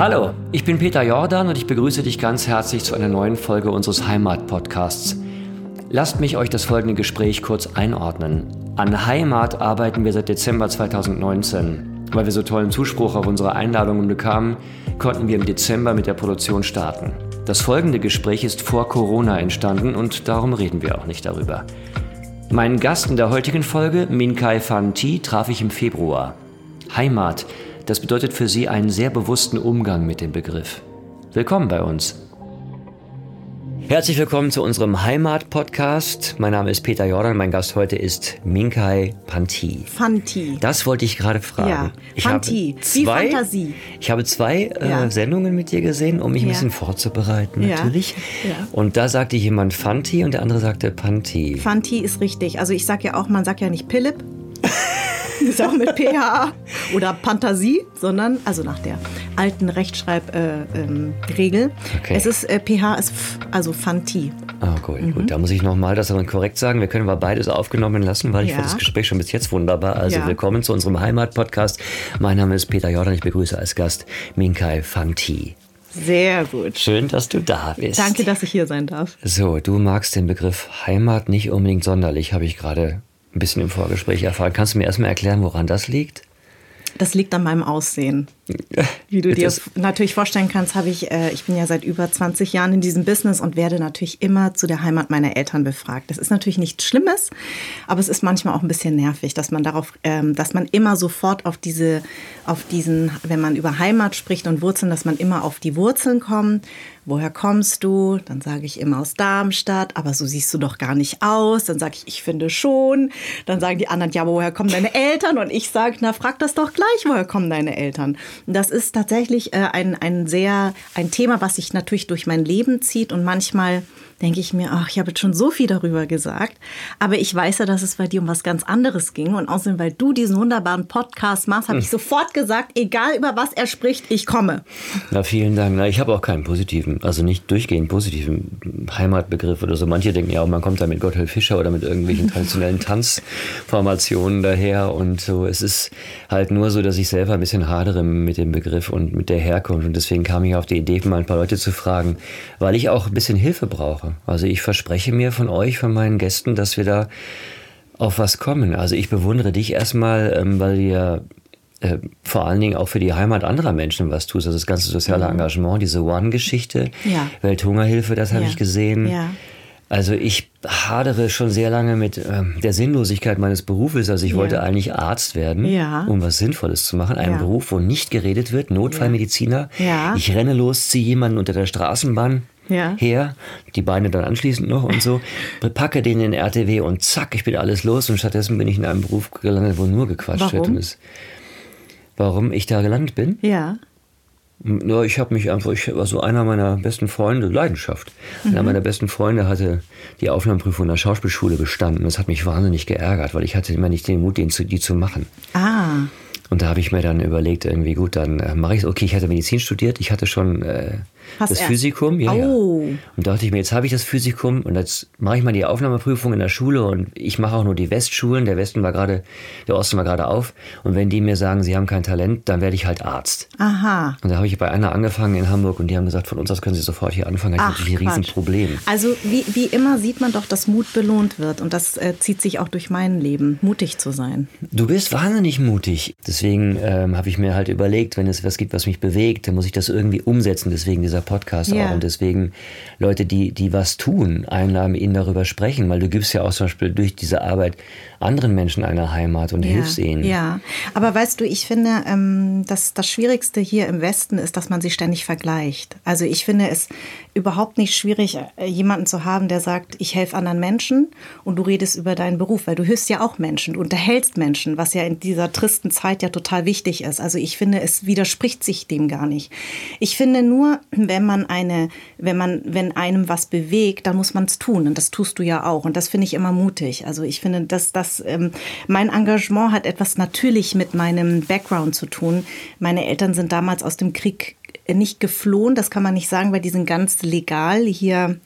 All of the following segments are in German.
Hallo, ich bin Peter Jordan und ich begrüße dich ganz herzlich zu einer neuen Folge unseres Heimat-Podcasts. Lasst mich euch das folgende Gespräch kurz einordnen. An Heimat arbeiten wir seit Dezember 2019. Weil wir so tollen Zuspruch auf unsere Einladungen bekamen, konnten wir im Dezember mit der Produktion starten. Das folgende Gespräch ist vor Corona entstanden und darum reden wir auch nicht darüber. Meinen Gast in der heutigen Folge, Minkai Fan Thi, traf ich im Februar. Heimat das bedeutet für sie einen sehr bewussten Umgang mit dem Begriff. Willkommen bei uns. Herzlich willkommen zu unserem Heimat-Podcast. Mein Name ist Peter Jordan, mein Gast heute ist Minkai Panti. Fanti. Das wollte ich gerade fragen. Ja, ich Fanti, wie Fantasie. Ich habe zwei äh, ja. Sendungen mit dir gesehen, um mich ja. ein bisschen vorzubereiten, natürlich. Ja. Und da sagte jemand Fanti und der andere sagte Panti. Fanti ist richtig. Also ich sage ja auch, man sagt ja nicht Philipp, ist auch mit PH oder Fantasie, sondern also nach der alten Rechtschreibregel. Äh, ähm, okay. Es ist äh, PH ist F, also Fanti. Ah, cool. Mhm. Gut, da muss ich nochmal das dann korrekt sagen. Wir können aber beides aufgenommen lassen, weil ich ja. finde das Gespräch schon bis jetzt wunderbar. Also ja. willkommen zu unserem Heimat-Podcast. Mein Name ist Peter Jordan. Ich begrüße als Gast Minkai Fanti. Sehr gut. Schön, dass du da bist. Danke, dass ich hier sein darf. So, du magst den Begriff Heimat nicht unbedingt sonderlich, habe ich gerade ein bisschen im Vorgespräch erfahren. Kannst du mir erstmal erklären, woran das liegt? Das liegt an meinem Aussehen. Wie du dir natürlich vorstellen kannst, habe ich, äh, ich bin ja seit über 20 Jahren in diesem Business und werde natürlich immer zu der Heimat meiner Eltern befragt. Das ist natürlich nichts Schlimmes, aber es ist manchmal auch ein bisschen nervig, dass man darauf, ähm, dass man immer sofort auf diese, auf diesen, wenn man über Heimat spricht und Wurzeln, dass man immer auf die Wurzeln kommt woher kommst du? Dann sage ich immer aus Darmstadt, aber so siehst du doch gar nicht aus. Dann sage ich, ich finde schon. Dann sagen die anderen, ja, aber woher kommen deine Eltern? Und ich sage, na, frag das doch gleich, woher kommen deine Eltern? Das ist tatsächlich äh, ein, ein sehr, ein Thema, was sich natürlich durch mein Leben zieht und manchmal denke ich mir, ach, ich habe jetzt schon so viel darüber gesagt. Aber ich weiß ja, dass es bei dir um was ganz anderes ging. Und außerdem, weil du diesen wunderbaren Podcast machst, habe hm. ich sofort gesagt, egal über was er spricht, ich komme. Na, vielen Dank. Na, ich habe auch keinen positiven, also nicht durchgehend positiven Heimatbegriff oder so. Manche denken ja, man kommt da mit Gotthard Fischer oder mit irgendwelchen traditionellen Tanzformationen daher. Und so, es ist halt nur so, dass ich selber ein bisschen hadere mit dem Begriff und mit der Herkunft. Und deswegen kam ich auf die Idee, mal ein paar Leute zu fragen, weil ich auch ein bisschen Hilfe brauche. Also ich verspreche mir von euch, von meinen Gästen, dass wir da auf was kommen. Also ich bewundere dich erstmal, ähm, weil du ja äh, vor allen Dingen auch für die Heimat anderer Menschen was tust. Also das ganze soziale mhm. Engagement, diese One-Geschichte, ja. Welthungerhilfe, das habe ja. ich gesehen. Ja. Also ich hadere schon sehr lange mit ähm, der Sinnlosigkeit meines Berufes. Also ich ja. wollte eigentlich Arzt werden, ja. um was Sinnvolles zu machen. Einen ja. Beruf, wo nicht geredet wird, Notfallmediziner. Ich renne los, ziehe jemanden unter der Straßenbahn her, die Beine dann anschließend noch und so, packe den in den RTW und zack, ich bin alles los und stattdessen bin ich in einem Beruf gelandet, wo nur gequatscht warum? wird. Und es, warum ich da gelandet bin? Ja. Ja, ich habe mich einfach, ich war so einer meiner besten Freunde, Leidenschaft. Mhm. Einer meiner besten Freunde hatte die Aufnahmeprüfung in der Schauspielschule bestanden. Das hat mich wahnsinnig geärgert, weil ich hatte immer nicht den Mut, den zu, die zu machen. Ah. Und da habe ich mir dann überlegt, irgendwie gut, dann äh, mache ich es. Okay, ich hatte Medizin studiert, ich hatte schon äh, das er? Physikum, ja, oh. ja. Und dachte ich mir, jetzt habe ich das Physikum und jetzt mache ich mal die Aufnahmeprüfung in der Schule und ich mache auch nur die Westschulen. Der Westen war gerade, der Osten war gerade auf. Und wenn die mir sagen, sie haben kein Talent, dann werde ich halt Arzt. Aha. Und da habe ich bei einer angefangen in Hamburg und die haben gesagt, von uns aus können Sie sofort hier anfangen. Das ist natürlich ein Riesenproblem. Also wie, wie immer sieht man doch, dass Mut belohnt wird und das äh, zieht sich auch durch mein Leben, mutig zu sein. Du bist wahnsinnig mutig. Deswegen ähm, habe ich mir halt überlegt, wenn es was gibt, was mich bewegt, dann muss ich das irgendwie umsetzen. Deswegen dieser Podcast ja. auch. Und deswegen Leute, die, die was tun, einladen, ihnen darüber sprechen, weil du gibst ja auch zum Beispiel durch diese Arbeit anderen Menschen eine Heimat und ja, hilfst ihnen. Ja, aber weißt du, ich finde, ähm, dass das Schwierigste hier im Westen ist, dass man sich ständig vergleicht. Also ich finde es überhaupt nicht schwierig, äh, jemanden zu haben, der sagt, ich helfe anderen Menschen und du redest über deinen Beruf, weil du hilfst ja auch Menschen, du unterhältst Menschen, was ja in dieser tristen Zeit ja total wichtig ist. Also ich finde, es widerspricht sich dem gar nicht. Ich finde nur, wenn man eine, wenn man, wenn einem was bewegt, dann muss man es tun und das tust du ja auch und das finde ich immer mutig. Also ich finde, dass das das, ähm, mein Engagement hat etwas natürlich mit meinem Background zu tun. Meine Eltern sind damals aus dem Krieg nicht geflohen, das kann man nicht sagen, weil die sind ganz legal hier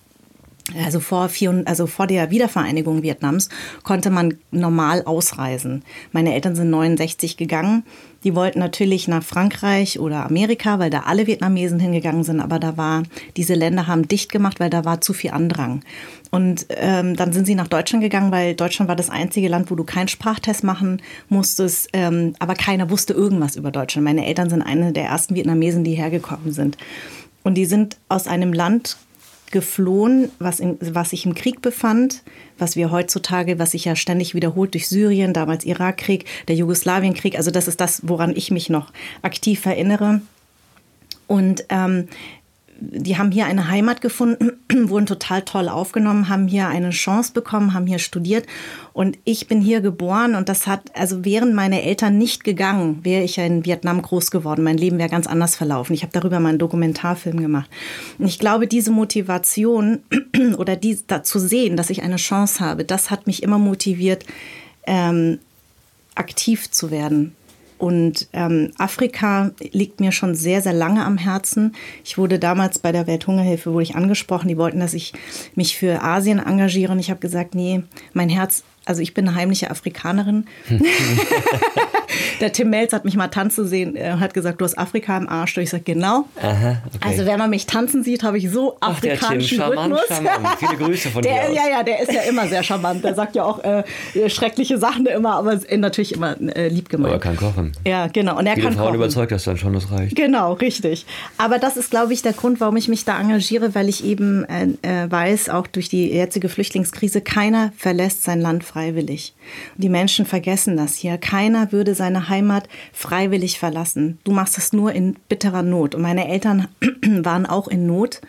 also vor, vier, also vor der Wiedervereinigung Vietnams, konnte man normal ausreisen. Meine Eltern sind 69 gegangen. Die wollten natürlich nach Frankreich oder Amerika, weil da alle Vietnamesen hingegangen sind. Aber da war, diese Länder haben dicht gemacht, weil da war zu viel Andrang. Und ähm, dann sind sie nach Deutschland gegangen, weil Deutschland war das einzige Land, wo du keinen Sprachtest machen musstest. Ähm, aber keiner wusste irgendwas über Deutschland. Meine Eltern sind eine der ersten Vietnamesen, die hergekommen sind. Und die sind aus einem Land geflohen, was, in, was sich im Krieg befand, was wir heutzutage, was sich ja ständig wiederholt durch Syrien, damals Irakkrieg, der Jugoslawienkrieg. Also das ist das, woran ich mich noch aktiv erinnere. Und ähm, die haben hier eine Heimat gefunden, wurden total toll aufgenommen, haben hier eine Chance bekommen, haben hier studiert. Und ich bin hier geboren und das hat, also wären meine Eltern nicht gegangen, wäre ich ja in Vietnam groß geworden. Mein Leben wäre ganz anders verlaufen. Ich habe darüber mal einen Dokumentarfilm gemacht. Und ich glaube, diese Motivation oder die, zu sehen, dass ich eine Chance habe, das hat mich immer motiviert, ähm, aktiv zu werden und ähm, Afrika liegt mir schon sehr, sehr lange am Herzen. Ich wurde damals bei der Welthungerhilfe wurde ich angesprochen. Die wollten, dass ich mich für Asien engagiere. Und ich habe gesagt, nee, mein Herz also ich bin eine heimliche Afrikanerin. der Tim Melz hat mich mal tanzen sehen, er hat gesagt, du hast Afrika im Arsch. Und ich sage, genau. Aha, okay. Also wenn man mich tanzen sieht, habe ich so Ach, afrikanischen der Tim, charmant, Rhythmus. Charmant. Viele Grüße von der, dir Ja, ja, der ist ja immer sehr charmant. Der sagt ja auch äh, schreckliche Sachen immer, aber natürlich immer äh, lieb gemeint. Aber er kann kochen. Ja, genau. Und er Viele kann Frauen kochen. überzeugt das dann schon, das reicht. Genau, richtig. Aber das ist, glaube ich, der Grund, warum ich mich da engagiere, weil ich eben äh, äh weiß, auch durch die jetzige Flüchtlingskrise, keiner verlässt sein Land freiwillig. Die Menschen vergessen das hier. Keiner würde seine Heimat freiwillig verlassen. Du machst es nur in bitterer Not. Und meine Eltern waren auch in Not.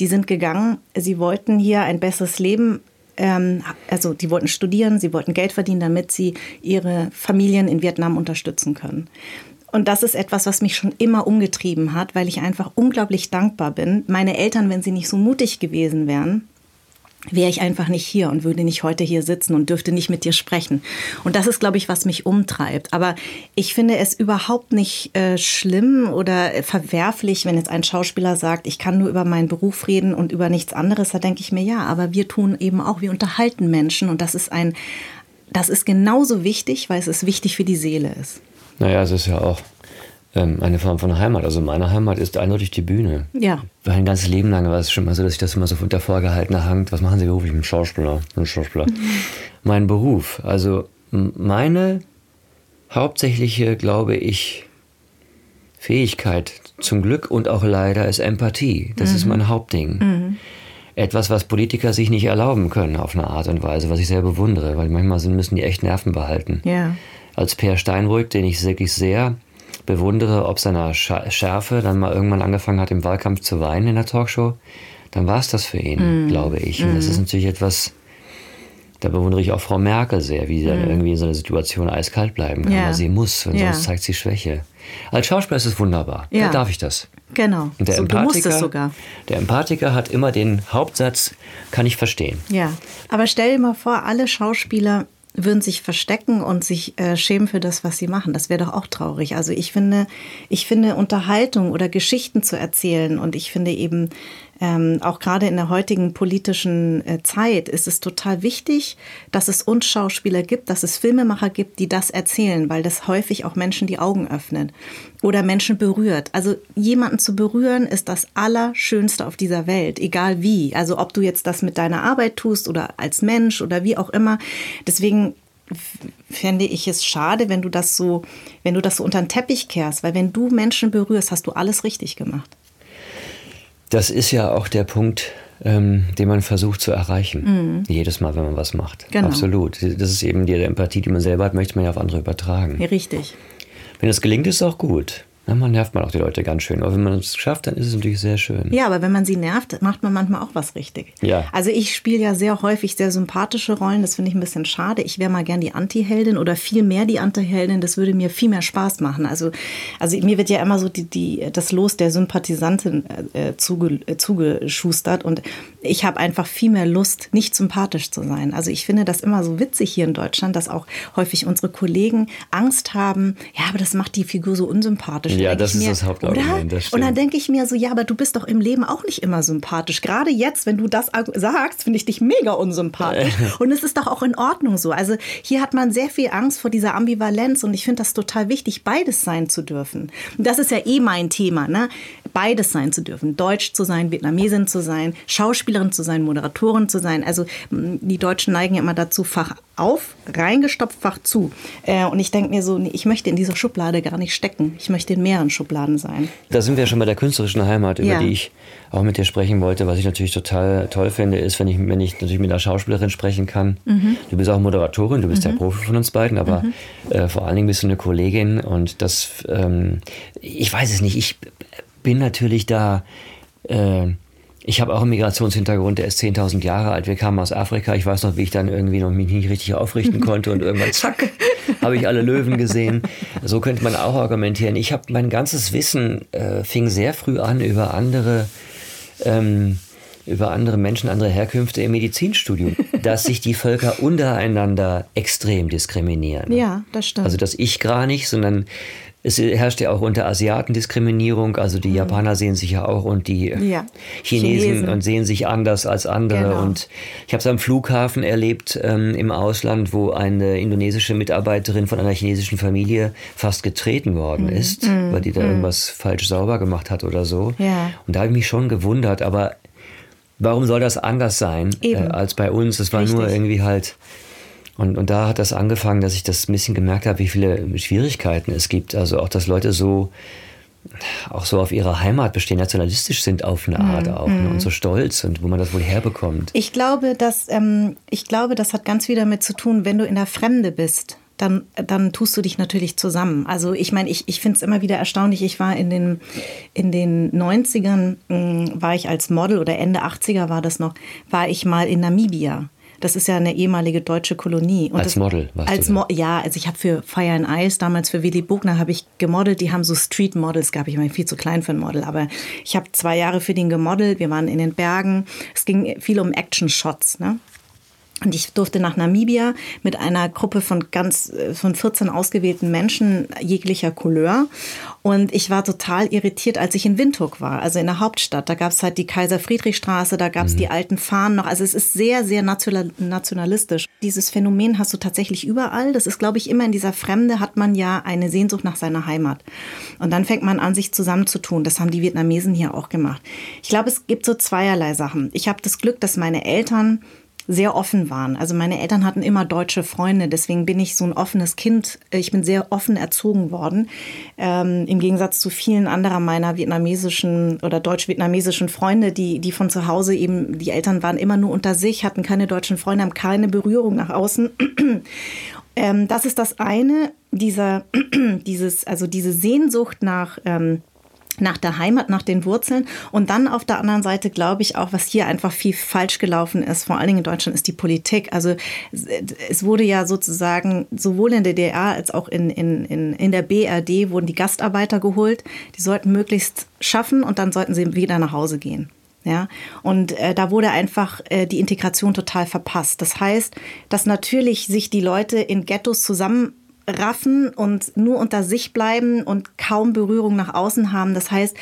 Die sind gegangen. Sie wollten hier ein besseres Leben ähm, also die wollten studieren, sie wollten Geld verdienen, damit sie ihre Familien in Vietnam unterstützen können. Und das ist etwas, was mich schon immer umgetrieben hat, weil ich einfach unglaublich dankbar bin. Meine Eltern, wenn sie nicht so mutig gewesen wären, wäre ich einfach nicht hier und würde nicht heute hier sitzen und dürfte nicht mit dir sprechen. Und das ist, glaube ich, was mich umtreibt. Aber ich finde es überhaupt nicht äh, schlimm oder verwerflich, wenn jetzt ein Schauspieler sagt, ich kann nur über meinen Beruf reden und über nichts anderes. Da denke ich mir, ja, aber wir tun eben auch, wir unterhalten Menschen und das ist ein, das ist genauso wichtig, weil es ist wichtig für die Seele ist. Naja, es ist ja auch eine Form von Heimat. Also meine Heimat ist eindeutig die Bühne. Ja. Mein ganzes Leben lang war es schon mal so, dass ich das immer so unter vorgehaltener Hand, was machen Sie beruflich? Ein Schauspieler. Ein Schauspieler. Mhm. Mein Beruf. Also meine hauptsächliche, glaube ich, Fähigkeit zum Glück und auch leider ist Empathie. Das mhm. ist mein Hauptding. Mhm. Etwas, was Politiker sich nicht erlauben können auf eine Art und Weise, was ich sehr bewundere, weil manchmal müssen die echt Nerven behalten. Ja. Als Per Steinbrück, den ich wirklich sehr bewundere, ob seiner Schärfe dann mal irgendwann angefangen hat, im Wahlkampf zu weinen in der Talkshow, dann war es das für ihn, mm. glaube ich. Und das ist mhm. natürlich etwas, da bewundere ich auch Frau Merkel sehr, wie sie dann mm. irgendwie in so einer Situation eiskalt bleiben kann, ja. weil sie muss, und ja. sonst zeigt sie Schwäche. Als Schauspieler ist es wunderbar. Ja. Da darf ich das. Genau. Und der so, Empathiker, sogar. Der Empathiker hat immer den Hauptsatz, kann ich verstehen. Ja, aber stell dir mal vor, alle Schauspieler würden sich verstecken und sich äh, schämen für das, was sie machen. Das wäre doch auch traurig. Also ich finde, ich finde Unterhaltung oder Geschichten zu erzählen und ich finde eben ähm, auch gerade in der heutigen politischen äh, Zeit ist es total wichtig, dass es uns Schauspieler gibt, dass es Filmemacher gibt, die das erzählen, weil das häufig auch Menschen die Augen öffnet oder Menschen berührt. Also jemanden zu berühren ist das Allerschönste auf dieser Welt, egal wie. Also ob du jetzt das mit deiner Arbeit tust oder als Mensch oder wie auch immer. Deswegen fände ich es schade, wenn du das so, wenn du das so unter den Teppich kehrst, weil wenn du Menschen berührst, hast du alles richtig gemacht. Das ist ja auch der Punkt, ähm, den man versucht zu erreichen. Mhm. Jedes Mal, wenn man was macht. Genau. Absolut. Das ist eben die Empathie, die man selber hat, möchte man ja auf andere übertragen. Richtig. Wenn das gelingt, ist es auch gut. Ja, man nervt man auch die Leute ganz schön. Aber wenn man es schafft, dann ist es natürlich sehr schön. Ja, aber wenn man sie nervt, macht man manchmal auch was richtig. Ja. Also ich spiele ja sehr häufig sehr sympathische Rollen. Das finde ich ein bisschen schade. Ich wäre mal gern die Anti-Heldin oder viel mehr die Anti-Heldin. Das würde mir viel mehr Spaß machen. Also, also mir wird ja immer so die, die, das Los der Sympathisantin äh, zuge, äh, zugeschustert. Und ich habe einfach viel mehr Lust, nicht sympathisch zu sein. Also ich finde das immer so witzig hier in Deutschland, dass auch häufig unsere Kollegen Angst haben, ja, aber das macht die Figur so unsympathisch ja, das ist mir, das Hauptargument. Das und dann denke ich mir so, ja, aber du bist doch im Leben auch nicht immer sympathisch. Gerade jetzt, wenn du das sagst, finde ich dich mega unsympathisch. und es ist doch auch in Ordnung so. Also hier hat man sehr viel Angst vor dieser Ambivalenz und ich finde das total wichtig, beides sein zu dürfen. Und das ist ja eh mein Thema, ne? Beides sein zu dürfen. Deutsch zu sein, Vietnamesin zu sein, Schauspielerin zu sein, Moderatorin zu sein. Also die Deutschen neigen ja immer dazu, Fach auf, reingestopft, Fach zu. Äh, und ich denke mir so, nee, ich möchte in dieser Schublade gar nicht stecken. Ich möchte in mehreren Schubladen sein. Da sind wir schon bei der künstlerischen Heimat, über ja. die ich auch mit dir sprechen wollte. Was ich natürlich total toll finde, ist, wenn ich, wenn ich natürlich mit einer Schauspielerin sprechen kann. Mhm. Du bist auch Moderatorin, du bist mhm. der Profi von uns beiden, aber mhm. äh, vor allen Dingen bist du eine Kollegin und das, ähm, ich weiß es nicht, ich bin natürlich da. Äh, ich habe auch einen Migrationshintergrund, der ist 10.000 Jahre alt. Wir kamen aus Afrika. Ich weiß noch, wie ich dann irgendwie noch mich nicht richtig aufrichten konnte und irgendwann zack, habe ich alle Löwen gesehen. So könnte man auch argumentieren. Ich habe mein ganzes Wissen äh, fing sehr früh an über andere ähm, über andere Menschen, andere Herkünfte im Medizinstudium, dass sich die Völker untereinander extrem diskriminieren. Ja, das stimmt. Also dass ich gar nicht, sondern es herrscht ja auch unter Asiaten Diskriminierung. Also die mhm. Japaner sehen sich ja auch und die ja. Chinesen, Chinesen, und sehen sich anders als andere. Genau. Und ich habe es am Flughafen erlebt ähm, im Ausland, wo eine indonesische Mitarbeiterin von einer chinesischen Familie fast getreten worden mhm. ist, mhm. weil die da mhm. irgendwas falsch sauber gemacht hat oder so. Ja. Und da habe ich mich schon gewundert. Aber warum soll das anders sein äh, als bei uns? Es war Richtig. nur irgendwie halt und, und da hat das angefangen, dass ich das ein bisschen gemerkt habe, wie viele Schwierigkeiten es gibt. Also auch, dass Leute so auch so auf ihre Heimat bestehen, nationalistisch sind auf eine Art mm, auch ne? und mhm. so stolz und wo man das wohl herbekommt. Ich glaube, dass, ähm, ich glaube, das hat ganz viel damit zu tun, wenn du in der Fremde bist. Dann, dann tust du dich natürlich zusammen. Also ich meine, ich, ich finde es immer wieder erstaunlich. Ich war in den, in den 90ern, mh, mm, war ich als Model oder Ende 80er war das noch, war ich mal in Namibia. Das ist ja eine ehemalige deutsche Kolonie. Und als das, Model? Als Mo ja, also ich habe für Fire and Ice damals für Willy Bugner habe ich gemodelt. Die haben so Street Models gehabt. Ich war viel zu klein für ein Model, aber ich habe zwei Jahre für den gemodelt. Wir waren in den Bergen. Es ging viel um Action Shots. Ne? Und ich durfte nach Namibia mit einer Gruppe von ganz, äh, von 14 ausgewählten Menschen jeglicher Couleur. Und ich war total irritiert, als ich in Windhoek war, also in der Hauptstadt. Da gab es halt die Kaiser-Friedrich-Straße, da gab es mhm. die alten Fahnen noch. Also es ist sehr, sehr nationalistisch. Dieses Phänomen hast du tatsächlich überall. Das ist, glaube ich, immer in dieser Fremde hat man ja eine Sehnsucht nach seiner Heimat. Und dann fängt man an, sich zusammenzutun. Das haben die Vietnamesen hier auch gemacht. Ich glaube, es gibt so zweierlei Sachen. Ich habe das Glück, dass meine Eltern sehr offen waren. Also meine Eltern hatten immer deutsche Freunde, deswegen bin ich so ein offenes Kind. Ich bin sehr offen erzogen worden, ähm, im Gegensatz zu vielen anderer meiner vietnamesischen oder deutsch-vietnamesischen Freunde, die, die von zu Hause eben, die Eltern waren immer nur unter sich, hatten keine deutschen Freunde, haben keine Berührung nach außen. ähm, das ist das eine, dieser, dieses, also diese Sehnsucht nach ähm, nach der Heimat, nach den Wurzeln. Und dann auf der anderen Seite glaube ich auch, was hier einfach viel falsch gelaufen ist, vor allen Dingen in Deutschland, ist die Politik. Also es wurde ja sozusagen sowohl in der DDR als auch in, in, in, in der BRD wurden die Gastarbeiter geholt. Die sollten möglichst schaffen und dann sollten sie wieder nach Hause gehen. Ja, und äh, da wurde einfach äh, die Integration total verpasst. Das heißt, dass natürlich sich die Leute in Ghettos zusammen raffen und nur unter sich bleiben und kaum Berührung nach außen haben. Das heißt,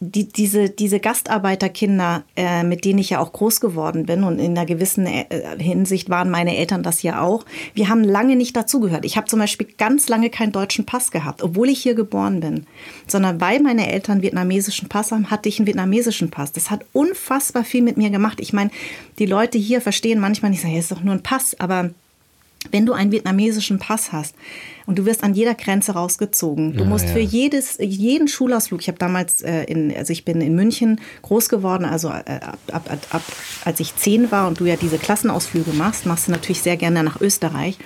die, diese, diese Gastarbeiterkinder, äh, mit denen ich ja auch groß geworden bin und in einer gewissen äh, Hinsicht waren meine Eltern das ja auch, wir haben lange nicht dazugehört. Ich habe zum Beispiel ganz lange keinen deutschen Pass gehabt, obwohl ich hier geboren bin, sondern weil meine Eltern vietnamesischen Pass haben, hatte ich einen vietnamesischen Pass. Das hat unfassbar viel mit mir gemacht. Ich meine, die Leute hier verstehen manchmal nicht, es ist doch nur ein Pass, aber wenn du einen vietnamesischen Pass hast und du wirst an jeder Grenze rausgezogen, du ja, musst ja. für jedes, jeden Schulausflug, ich habe damals, äh, in, also ich bin in München groß geworden, also äh, ab, ab, ab, ab, als ich zehn war und du ja diese Klassenausflüge machst, machst du natürlich sehr gerne nach Österreich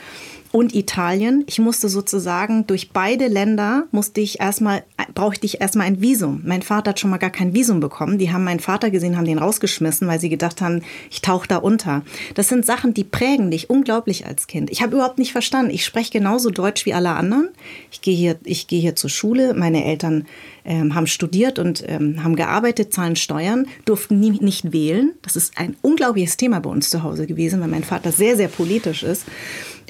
und Italien. Ich musste sozusagen durch beide Länder musste ich erstmal, brauchte ich erstmal ein Visum. Mein Vater hat schon mal gar kein Visum bekommen. Die haben meinen Vater gesehen, haben den rausgeschmissen, weil sie gedacht haben, ich tauche da unter. Das sind Sachen, die prägen dich unglaublich als Kind. Ich habe überhaupt nicht verstanden. Ich spreche genauso Deutsch wie alle anderen. Ich gehe hier, ich gehe hier zur Schule. Meine Eltern ähm, haben studiert und ähm, haben gearbeitet, zahlen Steuern, durften nie, nicht wählen. Das ist ein unglaubliches Thema bei uns zu Hause gewesen, weil mein Vater sehr, sehr politisch ist.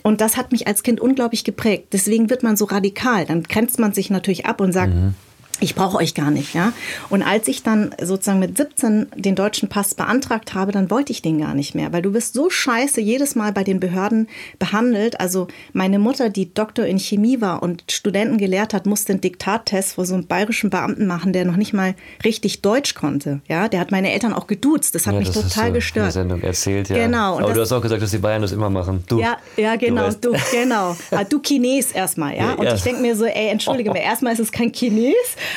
Und das hat mich als Kind unglaublich geprägt. Deswegen wird man so radikal. Dann grenzt man sich natürlich ab und sagt, mhm. Ich brauche euch gar nicht, ja. Und als ich dann sozusagen mit 17 den deutschen Pass beantragt habe, dann wollte ich den gar nicht mehr, weil du bist so scheiße jedes Mal bei den Behörden behandelt. Also meine Mutter, die Doktor in Chemie war und Studenten gelehrt hat, musste einen Diktattest vor so einem bayerischen Beamten machen, der noch nicht mal richtig Deutsch konnte. Ja, der hat meine Eltern auch geduzt. Das hat ja, mich das total gestört. In der Sendung erzählt, ja. Genau. Und Aber du hast auch gesagt, dass die Bayern das immer machen. Du. Ja, ja, genau. Du, du genau. Ah, du Chines erstmal, ja. Und ja. ich denke mir so, ey, entschuldige mir, erstmal ist es kein Chines.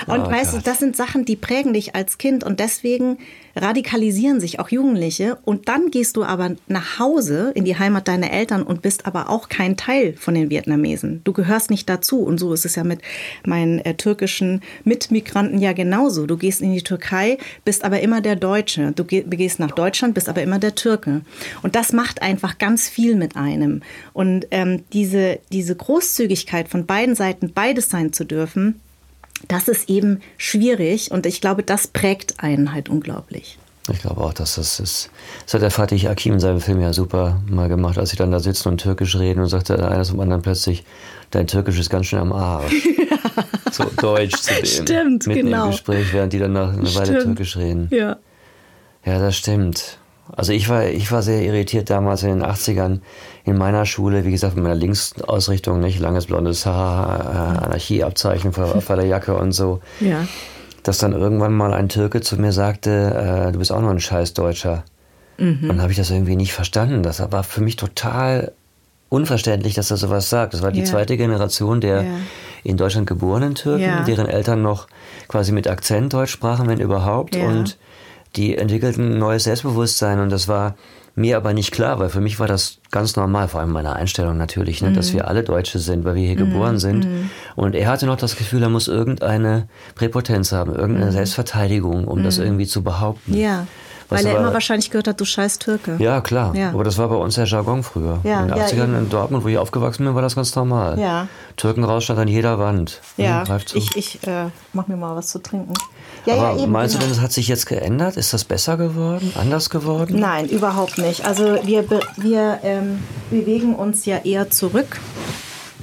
Und oh, weißt du, das sind Sachen, die prägen dich als Kind und deswegen radikalisieren sich auch Jugendliche und dann gehst du aber nach Hause in die Heimat deiner Eltern und bist aber auch kein Teil von den Vietnamesen. Du gehörst nicht dazu und so ist es ja mit meinen äh, türkischen Mitmigranten ja genauso. Du gehst in die Türkei, bist aber immer der Deutsche. Du gehst nach Deutschland, bist aber immer der Türke. Und das macht einfach ganz viel mit einem. Und ähm, diese, diese Großzügigkeit von beiden Seiten, beides sein zu dürfen, das ist eben schwierig und ich glaube, das prägt einen halt unglaublich. Ich glaube auch, dass das ist. Das hat der Fatih Akim in seinem Film ja super mal gemacht, als sie dann da sitzen und Türkisch reden und sagte einer zum anderen plötzlich, dein Türkisch ist ganz schön am Arsch. so Deutsch zu dem. Stimmt, mitten genau. im Gespräch, während die dann nach einer Weile Türkisch reden. Ja. Ja, das stimmt. Also ich war, ich war sehr irritiert damals in den 80ern in meiner Schule, wie gesagt, mit meiner Linksausrichtung, nicht langes blondes Haar, Anarchieabzeichen auf der Jacke und so. Ja. Dass dann irgendwann mal ein Türke zu mir sagte, äh, du bist auch noch ein scheiß Deutscher. Mhm. Und dann habe ich das irgendwie nicht verstanden. Das war für mich total unverständlich, dass er sowas sagt. Das war die ja. zweite Generation der ja. in Deutschland geborenen Türken, ja. deren Eltern noch quasi mit Akzent Deutsch sprachen, wenn überhaupt. Und die entwickelten ein neues Selbstbewusstsein und das war mir aber nicht klar, weil für mich war das ganz normal, vor allem in meiner Einstellung natürlich, ne, mhm. dass wir alle Deutsche sind, weil wir hier mhm. geboren sind. Mhm. Und er hatte noch das Gefühl, er muss irgendeine Präpotenz haben, irgendeine mhm. Selbstverteidigung, um das mhm. irgendwie zu behaupten. Ja. Weil er immer wahrscheinlich gehört hat, du scheiß Türke. Ja, klar. Ja. Aber das war bei uns der Jargon früher. Ja, in den 80ern ja, in Dortmund, wo ich aufgewachsen bin, war das ganz normal. Ja. Türken raus stand an jeder Wand. Ja, hm, ich, ich äh, mach mir mal was zu trinken. Ja, Aber ja, eben, meinst genau. du denn, das hat sich jetzt geändert? Ist das besser geworden? Anders geworden? Nein, überhaupt nicht. Also wir, wir ähm, bewegen uns ja eher zurück.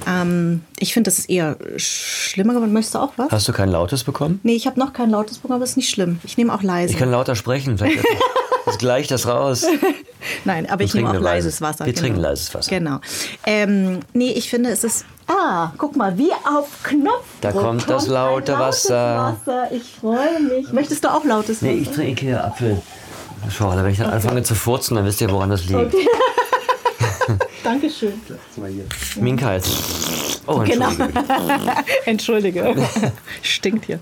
Ähm, ich finde, das ist eher schlimmer geworden. Möchtest du auch was? Hast du kein Lautes bekommen? Nee, ich habe noch kein Lautes bekommen, aber es ist nicht schlimm. Ich nehme auch leise. Ich kann lauter sprechen. Vielleicht ist gleich das raus. Nein, aber ich nehme auch leises Wasser. Wir genau. trinken leises Wasser. Genau. Ähm, nee, ich finde, es ist. Ah, guck mal, wie auf Knopf. Da kommt, kommt das laute Wasser. Wasser. Ich freue mich. Möchtest du auch lautes Wasser? Nee, ich trinke Apfel. Schorle, wenn ich dann okay. anfange zu furzen, dann wisst ihr, woran das liegt. Okay. Dankeschön. Minka jetzt. Oh, genau. Entschuldige. Entschuldige. Stinkt hier.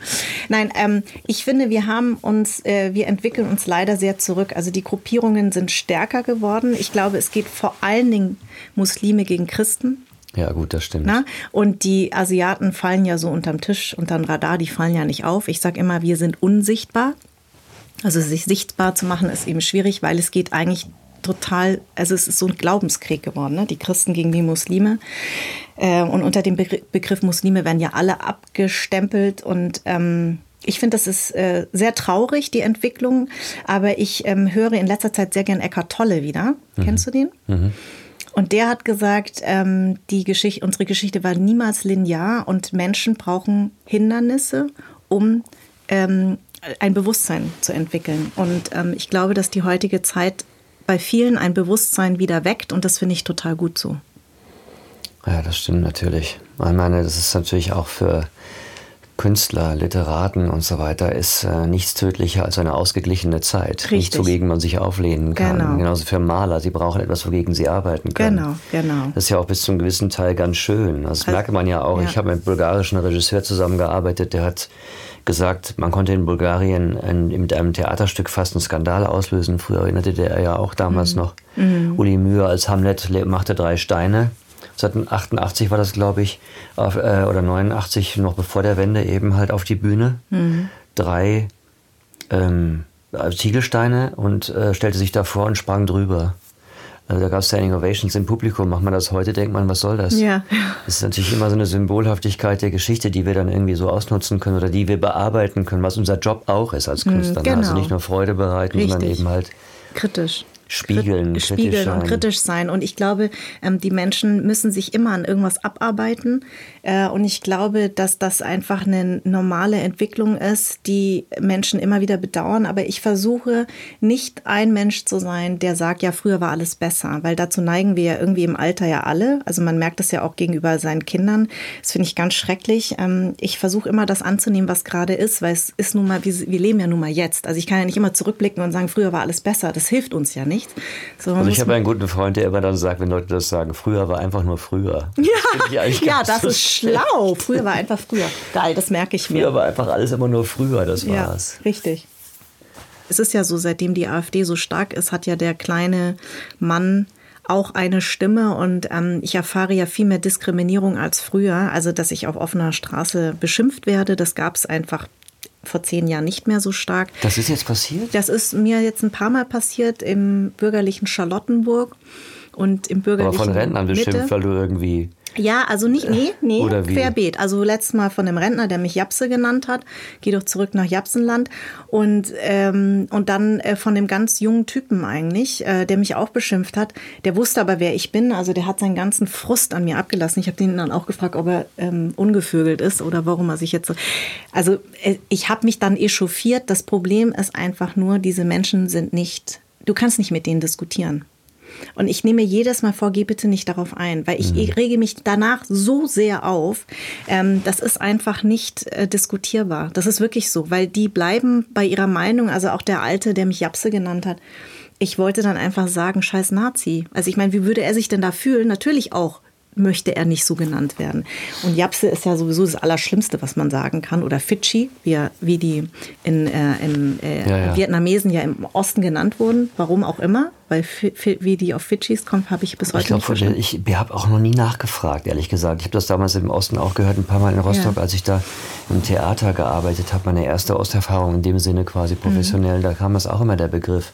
Nein, ähm, ich finde, wir haben uns, äh, wir entwickeln uns leider sehr zurück. Also die Gruppierungen sind stärker geworden. Ich glaube, es geht vor allen Dingen Muslime gegen Christen. Ja, gut, das stimmt. Na? Und die Asiaten fallen ja so unterm Tisch, unterm Radar, die fallen ja nicht auf. Ich sage immer, wir sind unsichtbar. Also sich sichtbar zu machen ist eben schwierig, weil es geht eigentlich total, also es ist so ein Glaubenskrieg geworden, ne? die Christen gegen die Muslime. Äh, und unter dem Begriff Muslime werden ja alle abgestempelt und ähm, ich finde, das ist äh, sehr traurig, die Entwicklung, aber ich ähm, höre in letzter Zeit sehr gern Eckart Tolle wieder. Mhm. Kennst du den? Mhm. Und der hat gesagt, ähm, die Geschichte, unsere Geschichte war niemals linear und Menschen brauchen Hindernisse, um ähm, ein Bewusstsein zu entwickeln. Und ähm, ich glaube, dass die heutige Zeit bei vielen ein Bewusstsein wieder weckt und das finde ich total gut so. Ja, das stimmt natürlich. Ich meine, das ist natürlich auch für Künstler, Literaten und so weiter ist äh, nichts tödlicher als eine ausgeglichene Zeit. Richtig. Nichts, wogegen man sich auflehnen kann. Genau. Genauso für Maler, sie brauchen etwas, wogegen sie arbeiten können. Genau, genau. Das ist ja auch bis zu einem gewissen Teil ganz schön. Das also, merkt man ja auch. Ja. Ich habe mit einem bulgarischen Regisseur zusammengearbeitet, der hat gesagt, man konnte in Bulgarien ein, mit einem Theaterstück fast einen Skandal auslösen. Früher erinnerte der ja auch damals mhm. noch. Mhm. Uli Mühe als Hamlet machte drei Steine. 1988 war das, glaube ich, auf, äh, oder 89, noch bevor der Wende, eben halt auf die Bühne. Mhm. Drei ähm, Ziegelsteine und äh, stellte sich davor und sprang drüber. Also da gab es Standing Ovations im Publikum. Macht man das heute, denkt man, was soll das? Ja. Das ist natürlich immer so eine Symbolhaftigkeit der Geschichte, die wir dann irgendwie so ausnutzen können oder die wir bearbeiten können, was unser Job auch ist als mhm, Künstler. Genau. Also nicht nur Freude bereiten, Richtig. sondern eben halt kritisch. Spiegeln, spiegeln kritisch und kritisch sein. Und ich glaube, ähm, die Menschen müssen sich immer an irgendwas abarbeiten. Äh, und ich glaube, dass das einfach eine normale Entwicklung ist, die Menschen immer wieder bedauern. Aber ich versuche nicht ein Mensch zu sein, der sagt, ja, früher war alles besser, weil dazu neigen wir ja irgendwie im Alter ja alle. Also man merkt das ja auch gegenüber seinen Kindern. Das finde ich ganz schrecklich. Ähm, ich versuche immer das anzunehmen, was gerade ist, weil es ist nun mal, wir leben ja nun mal jetzt. Also ich kann ja nicht immer zurückblicken und sagen, früher war alles besser. Das hilft uns ja nicht. So, also ich habe einen guten Freund, der immer dann sagt, wenn Leute das sagen, früher war einfach nur früher. Ja, ja das so ist schlau. Früher war einfach früher. Geil, das merke ich mir. Früher war einfach alles immer nur früher, das war's. Ja, richtig. Es ist ja so, seitdem die AfD so stark ist, hat ja der kleine Mann auch eine Stimme und ähm, ich erfahre ja viel mehr Diskriminierung als früher. Also, dass ich auf offener Straße beschimpft werde, das gab es einfach vor zehn Jahren nicht mehr so stark. Das ist jetzt passiert? Das ist mir jetzt ein paar Mal passiert im bürgerlichen Charlottenburg und im bürgerlichen. Aber von Rentnern beschimpft, weil du irgendwie ja, also nicht, nee, nee, Oder wie? querbeet. Also letztes Mal von einem Rentner, der mich Japse genannt hat. Geh doch zurück nach Japsenland. Und, ähm, und dann äh, von dem ganz jungen Typen eigentlich, äh, der mich auch beschimpft hat. Der wusste aber, wer ich bin. Also der hat seinen ganzen Frust an mir abgelassen. Ich habe den dann auch gefragt, ob er ähm, ungevögelt ist oder warum er sich jetzt so... Also äh, ich habe mich dann echauffiert. Das Problem ist einfach nur, diese Menschen sind nicht... Du kannst nicht mit denen diskutieren. Und ich nehme jedes Mal vor, geh bitte nicht darauf ein, weil ich mhm. rege mich danach so sehr auf. Ähm, das ist einfach nicht äh, diskutierbar. Das ist wirklich so, weil die bleiben bei ihrer Meinung. Also auch der Alte, der mich Japse genannt hat. Ich wollte dann einfach sagen, scheiß Nazi. Also ich meine, wie würde er sich denn da fühlen? Natürlich auch möchte er nicht so genannt werden. Und Japse ist ja sowieso das Allerschlimmste, was man sagen kann. Oder Fidschi, wie, wie die in, äh, im, äh, ja, ja. Vietnamesen ja im Osten genannt wurden. Warum auch immer. Weil wie die auf Fidschis kommt, habe ich bis heute ich glaub, nicht verstanden. Ich habe auch noch nie nachgefragt, ehrlich gesagt. Ich habe das damals im Osten auch gehört, ein paar Mal in Rostock, als ich da im Theater gearbeitet habe. Meine erste Osterfahrung in dem Sinne quasi professionell. Mhm. Da kam das auch immer der Begriff.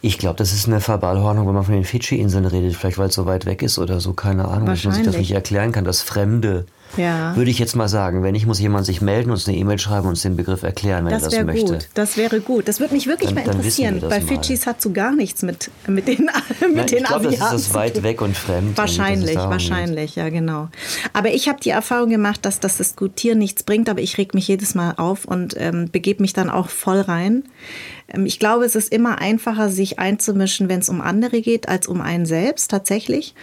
Ich glaube, das ist eine Verballhornung, wenn man von den Fidschi-Inseln redet, vielleicht weil es so weit weg ist oder so, keine Ahnung, dass man sich das nicht erklären kann. Das Fremde, ja. würde ich jetzt mal sagen. Wenn ich muss jemand sich melden, uns eine E-Mail schreiben und uns den Begriff erklären, wenn das er das möchte. Gut. Das wäre gut. Das würde mich wirklich dann, mal interessieren. Bei Fidschis hat so gar nichts mit, mit den, mit Nein, den ich glaub, Asiaten. Das ist das weit weg und fremd. Wahrscheinlich, und wahrscheinlich, ja genau. Aber ich habe die Erfahrung gemacht, dass das Diskutieren nichts bringt, aber ich reg mich jedes Mal auf und ähm, begebe mich dann auch voll rein. Ähm, ich glaube, es ist immer einfacher, sich einzumischen, wenn es um andere geht, als um einen selbst tatsächlich.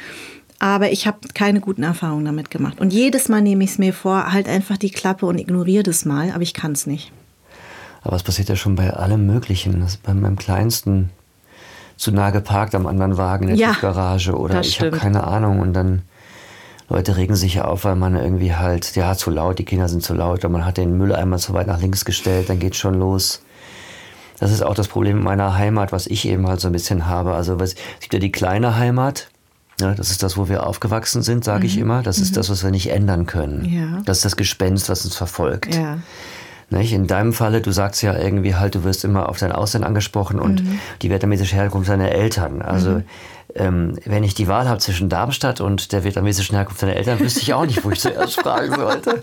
Aber ich habe keine guten Erfahrungen damit gemacht. Und jedes Mal nehme ich es mir vor, halt einfach die Klappe und ignoriere das mal, aber ich kann es nicht. Aber es passiert ja schon bei allem Möglichen. Das bei meinem Kleinsten zu nah geparkt am anderen Wagen in der ja, Garage oder ich habe keine Ahnung und dann Leute regen sich ja auf, weil man irgendwie halt, ja, zu laut, die Kinder sind zu laut oder man hat den Mülleimer zu weit nach links gestellt, dann geht schon los. Das ist auch das Problem meiner Heimat, was ich eben halt so ein bisschen habe. Also es gibt ja die kleine Heimat, ja, das ist das, wo wir aufgewachsen sind, sage mhm. ich immer. Das mhm. ist das, was wir nicht ändern können. Ja. Das ist das Gespenst, was uns verfolgt. Ja. Nicht? In deinem Falle, du sagst ja irgendwie halt, du wirst immer auf dein Aussehen angesprochen und mhm. die vietnamesische Herkunft deiner Eltern. Also mhm ähm, wenn ich die Wahl habe zwischen Darmstadt und der vietnamesischen Herkunft seiner Eltern, wüsste ich auch nicht, wo ich zuerst fragen sollte.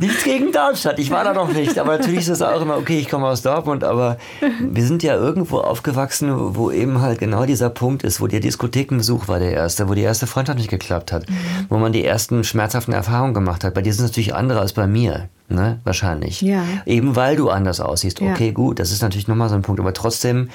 Nichts gegen Darmstadt, ich war da noch nicht. Aber natürlich ist es auch immer, okay, ich komme aus Dortmund, aber wir sind ja irgendwo aufgewachsen, wo eben halt genau dieser Punkt ist, wo der Diskothekenbesuch war der erste, wo die erste Freundschaft nicht geklappt hat, mhm. wo man die ersten schmerzhaften Erfahrungen gemacht hat. Bei dir sind es natürlich andere als bei mir. Ne, wahrscheinlich. Ja. Eben weil du anders aussiehst. Okay, ja. gut, das ist natürlich nochmal so ein Punkt. Aber trotzdem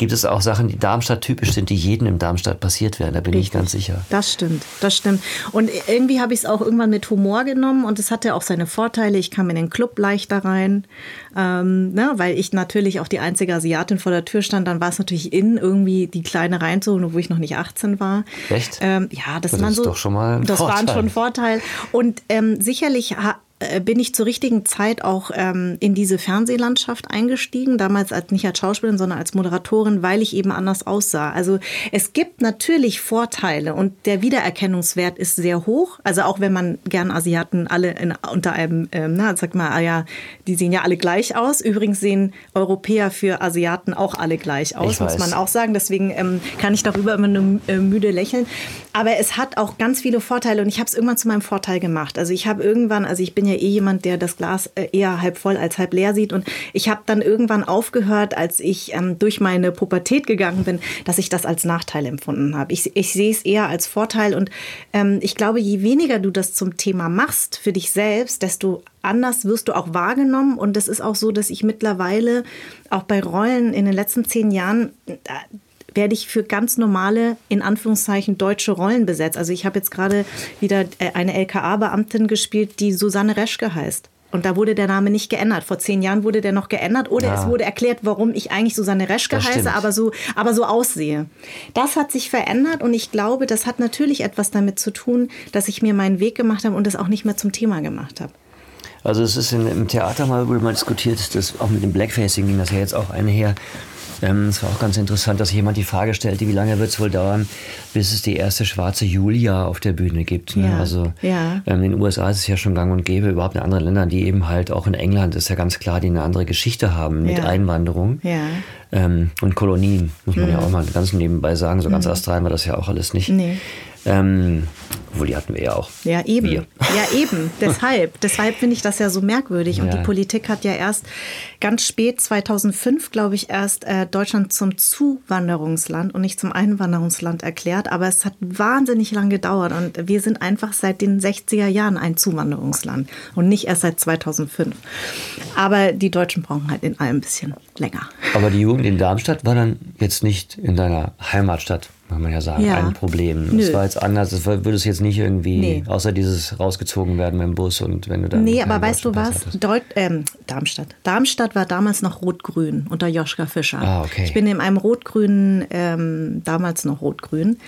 gibt es auch Sachen, die Darmstadt typisch sind, die jedem im Darmstadt passiert werden. Da bin Richtig. ich ganz sicher. Das stimmt, das stimmt. Und irgendwie habe ich es auch irgendwann mit Humor genommen und es hatte auch seine Vorteile. Ich kam in den Club leichter rein, ähm, ne, weil ich natürlich auch die einzige Asiatin vor der Tür stand. Dann war es natürlich in, irgendwie die Kleine reinzuholen, wo ich noch nicht 18 war. Echt? Ähm, ja, das, das waren so. Doch schon mal ein das Vorteil. war schon ein Vorteil. Und ähm, sicherlich bin ich zur richtigen Zeit auch ähm, in diese Fernsehlandschaft eingestiegen, damals als nicht als Schauspielerin, sondern als Moderatorin, weil ich eben anders aussah. Also es gibt natürlich Vorteile und der Wiedererkennungswert ist sehr hoch. Also auch wenn man gern Asiaten alle in, unter einem, ähm, na, sag mal, ah ja, die sehen ja alle gleich aus. Übrigens sehen Europäer für Asiaten auch alle gleich aus, muss man auch sagen. Deswegen ähm, kann ich darüber immer nur äh, müde lächeln. Aber es hat auch ganz viele Vorteile und ich habe es irgendwann zu meinem Vorteil gemacht. Also ich habe irgendwann, also ich bin ja eh jemand, der das Glas äh, eher halb voll als halb leer sieht. Und ich habe dann irgendwann aufgehört, als ich ähm, durch meine Pubertät gegangen bin, dass ich das als Nachteil empfunden habe. Ich, ich sehe es eher als Vorteil. Und ähm, ich glaube, je weniger du das zum Thema machst für dich selbst, desto anders wirst du auch wahrgenommen. Und es ist auch so, dass ich mittlerweile auch bei Rollen in den letzten zehn Jahren werde ich für ganz normale, in Anführungszeichen, deutsche Rollen besetzt. Also ich habe jetzt gerade wieder äh, eine LKA-Beamtin gespielt, die Susanne Reschke heißt. Und da wurde der Name nicht geändert. Vor zehn Jahren wurde der noch geändert oder ja. es wurde erklärt, warum ich eigentlich Susanne Reschke das heiße, aber so, aber so aussehe. Das hat sich verändert und ich glaube, das hat natürlich etwas damit zu tun, dass ich mir meinen Weg gemacht habe und das auch nicht mehr zum Thema gemacht habe. Also es ist in, im Theater mal, wurde mal diskutiert, dass auch mit dem Blackfacing ging das ja jetzt auch einher, ähm, es war auch ganz interessant, dass jemand die Frage stellte, wie lange wird es wohl dauern, bis es die erste schwarze Julia auf der Bühne gibt. Ne? Ja, also ja. Ähm, in den USA ist es ja schon gang und gäbe, überhaupt in anderen Ländern, die eben halt auch in England ist ja ganz klar, die eine andere Geschichte haben mit ja. Einwanderung ähm, und Kolonien, muss man mhm. ja auch mal ganz nebenbei sagen. So ganz mhm. astral war das ja auch alles nicht. Nee. Ähm, obwohl, die hatten wir ja auch. Ja, eben. Wir. Ja, eben. Deshalb. Deshalb finde ich das ja so merkwürdig. Ja. Und die Politik hat ja erst ganz spät, 2005, glaube ich, erst äh, Deutschland zum Zuwanderungsland und nicht zum Einwanderungsland erklärt. Aber es hat wahnsinnig lang gedauert. Und wir sind einfach seit den 60er Jahren ein Zuwanderungsland und nicht erst seit 2005. Aber die Deutschen brauchen halt in allem ein bisschen länger. Aber die Jugend in Darmstadt war dann jetzt nicht in deiner Heimatstadt kann man ja sagen, ja. ein Problem. Nö. Das war jetzt anders, das würde es jetzt nicht irgendwie, nee. außer dieses rausgezogen werden mit dem Bus und wenn du dann. Nee, aber weißt du was? Deut ähm, Darmstadt. Darmstadt war damals noch rot-grün unter Joschka Fischer. Ah, okay. Ich bin in einem rot-grünen, ähm, damals noch rot-grün,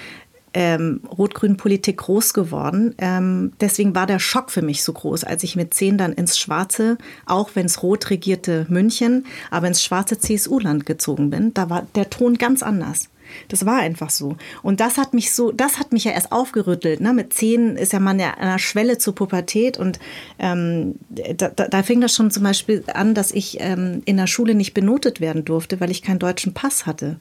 ähm, rot-grünen Politik groß geworden. Ähm, deswegen war der Schock für mich so groß, als ich mit zehn dann ins schwarze, auch wenn es rot regierte München, aber ins schwarze CSU-Land gezogen bin. Da war der Ton ganz anders. Das war einfach so. Und das hat mich so, das hat mich ja erst aufgerüttelt. Ne? Mit zehn ist ja man ja an der Schwelle zur Pubertät und ähm, da, da, fing das schon zum Beispiel an, dass ich ähm, in der Schule nicht benotet werden durfte, weil ich keinen deutschen Pass hatte.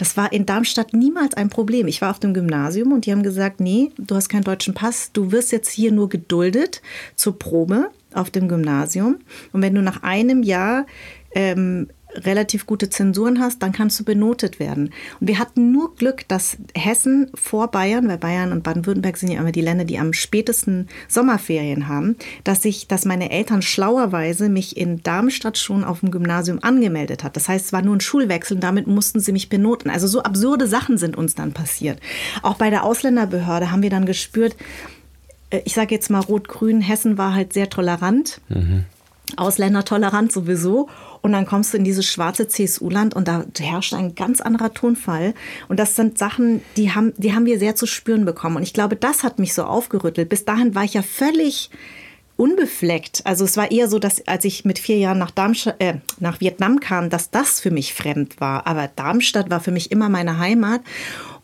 Das war in Darmstadt niemals ein Problem. Ich war auf dem Gymnasium und die haben gesagt, nee, du hast keinen deutschen Pass, du wirst jetzt hier nur geduldet zur Probe auf dem Gymnasium. Und wenn du nach einem Jahr ähm, relativ gute Zensuren hast, dann kannst du benotet werden. Und wir hatten nur Glück, dass Hessen vor Bayern, weil Bayern und Baden-Württemberg sind ja immer die Länder, die am spätesten Sommerferien haben, dass ich, dass meine Eltern schlauerweise mich in Darmstadt schon auf dem Gymnasium angemeldet hat. Das heißt, es war nur ein Schulwechsel und damit mussten sie mich benoten. Also so absurde Sachen sind uns dann passiert. Auch bei der Ausländerbehörde haben wir dann gespürt, äh, ich sage jetzt mal Rot-Grün, Hessen war halt sehr tolerant. Mhm. Ausländer tolerant sowieso. Und dann kommst du in dieses schwarze CSU-Land und da herrscht ein ganz anderer Tonfall. Und das sind Sachen, die haben, die haben wir sehr zu spüren bekommen. Und ich glaube, das hat mich so aufgerüttelt. Bis dahin war ich ja völlig unbefleckt. Also es war eher so, dass als ich mit vier Jahren nach, Darmstadt, äh, nach Vietnam kam, dass das für mich fremd war. Aber Darmstadt war für mich immer meine Heimat.